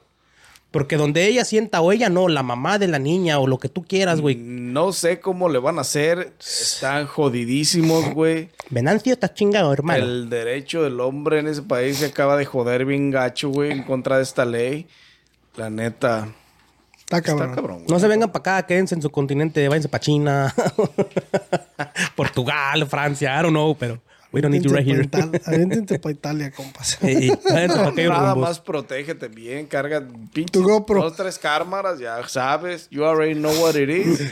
Porque donde ella sienta o ella no, la mamá de la niña o lo que tú quieras, güey. No sé cómo le van a hacer. Están jodidísimos, güey. Venancio está chingado, hermano. El derecho del hombre en ese país se acaba de joder bien gacho, güey, en contra de esta ley. La neta. Está cabrón. Está cabrón. No se vengan para acá, quédense en su continente, váyanse para China, *laughs* Portugal, Francia, I don't know, pero we don't need you right here. Aviéntense pa' Italia- *laughs* compas. Ey, váyanse pa' aquellos Nada rumbos. más protégete bien, carga GoPro. dos, tres cámaras, ya sabes, you already know what it is. *coughs*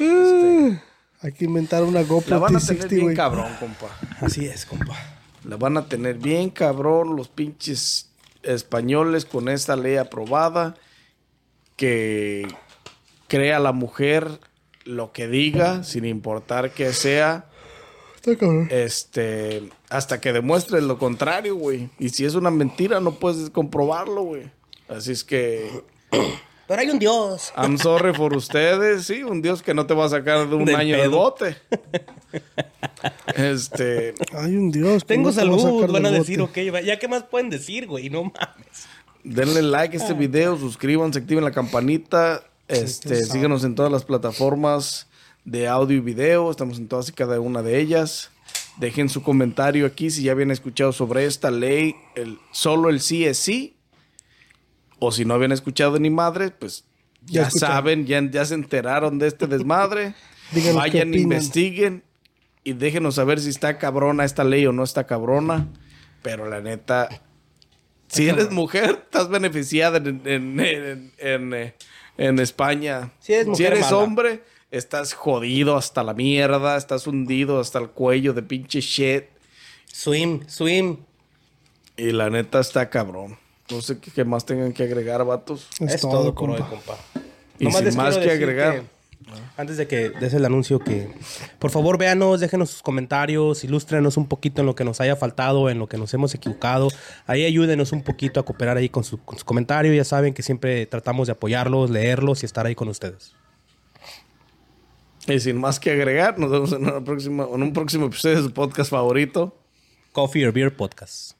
Este, Hay que inventar una GoPro La van a tener 360, bien güey. cabrón, compa. Así es, compa. La van a tener bien cabrón los pinches españoles con esta ley aprobada que crea la mujer lo que diga, sin importar que sea, Está cabrón. este, hasta que demuestre lo contrario, güey. Y si es una mentira, no puedes comprobarlo, güey. Así es que, Pero hay un Dios. I'm sorry for *laughs* ustedes, sí, un Dios que no te va a sacar de un Del año de bote. *laughs* Este, Hay un Dios. Tengo no te va a salud, van a decir, bote. ok. Ya, ¿qué más pueden decir, güey? No mames. Denle like a este video, suscríbanse, activen la campanita. Este, síganos en todas las plataformas de audio y video. Estamos en todas y cada una de ellas. Dejen su comentario aquí si ya habían escuchado sobre esta ley. El, solo el sí es sí. O si no habían escuchado ni madre, pues Ya ya, saben, ya, ya se enteraron de este desmadre. *laughs* Vayan, investiguen y déjenos saber si está cabrona esta ley o no está cabrona. Pero la neta, si eres mujer, estás beneficiada en, en, en, en, eh, en España. Si eres mujer eres mala. hombre, estás jodido hasta la mierda, estás hundido hasta el cuello de pinche shit. Swim, swim. Y la neta está cabrón. No sé qué, qué más tengan que agregar, vatos. Es, Es, todo, todo, por compa. hoy, compa. Y Nomás sin más que agregar. que, antes de que des el anuncio, que por favor véanos, déjenos sus comentarios, ilústrenos un poquito en lo que nos haya faltado, en lo que nos hemos equivocado. Ahí ayúdenos un poquito a cooperar ahí con su, con su comentario. Ya saben que siempre tratamos de apoyarlos, leerlos y estar ahí con ustedes. Y sin más que agregar, nos vemos en, una próxima, en un próximo episodio de su podcast favorito. Coffee or Beer Podcast.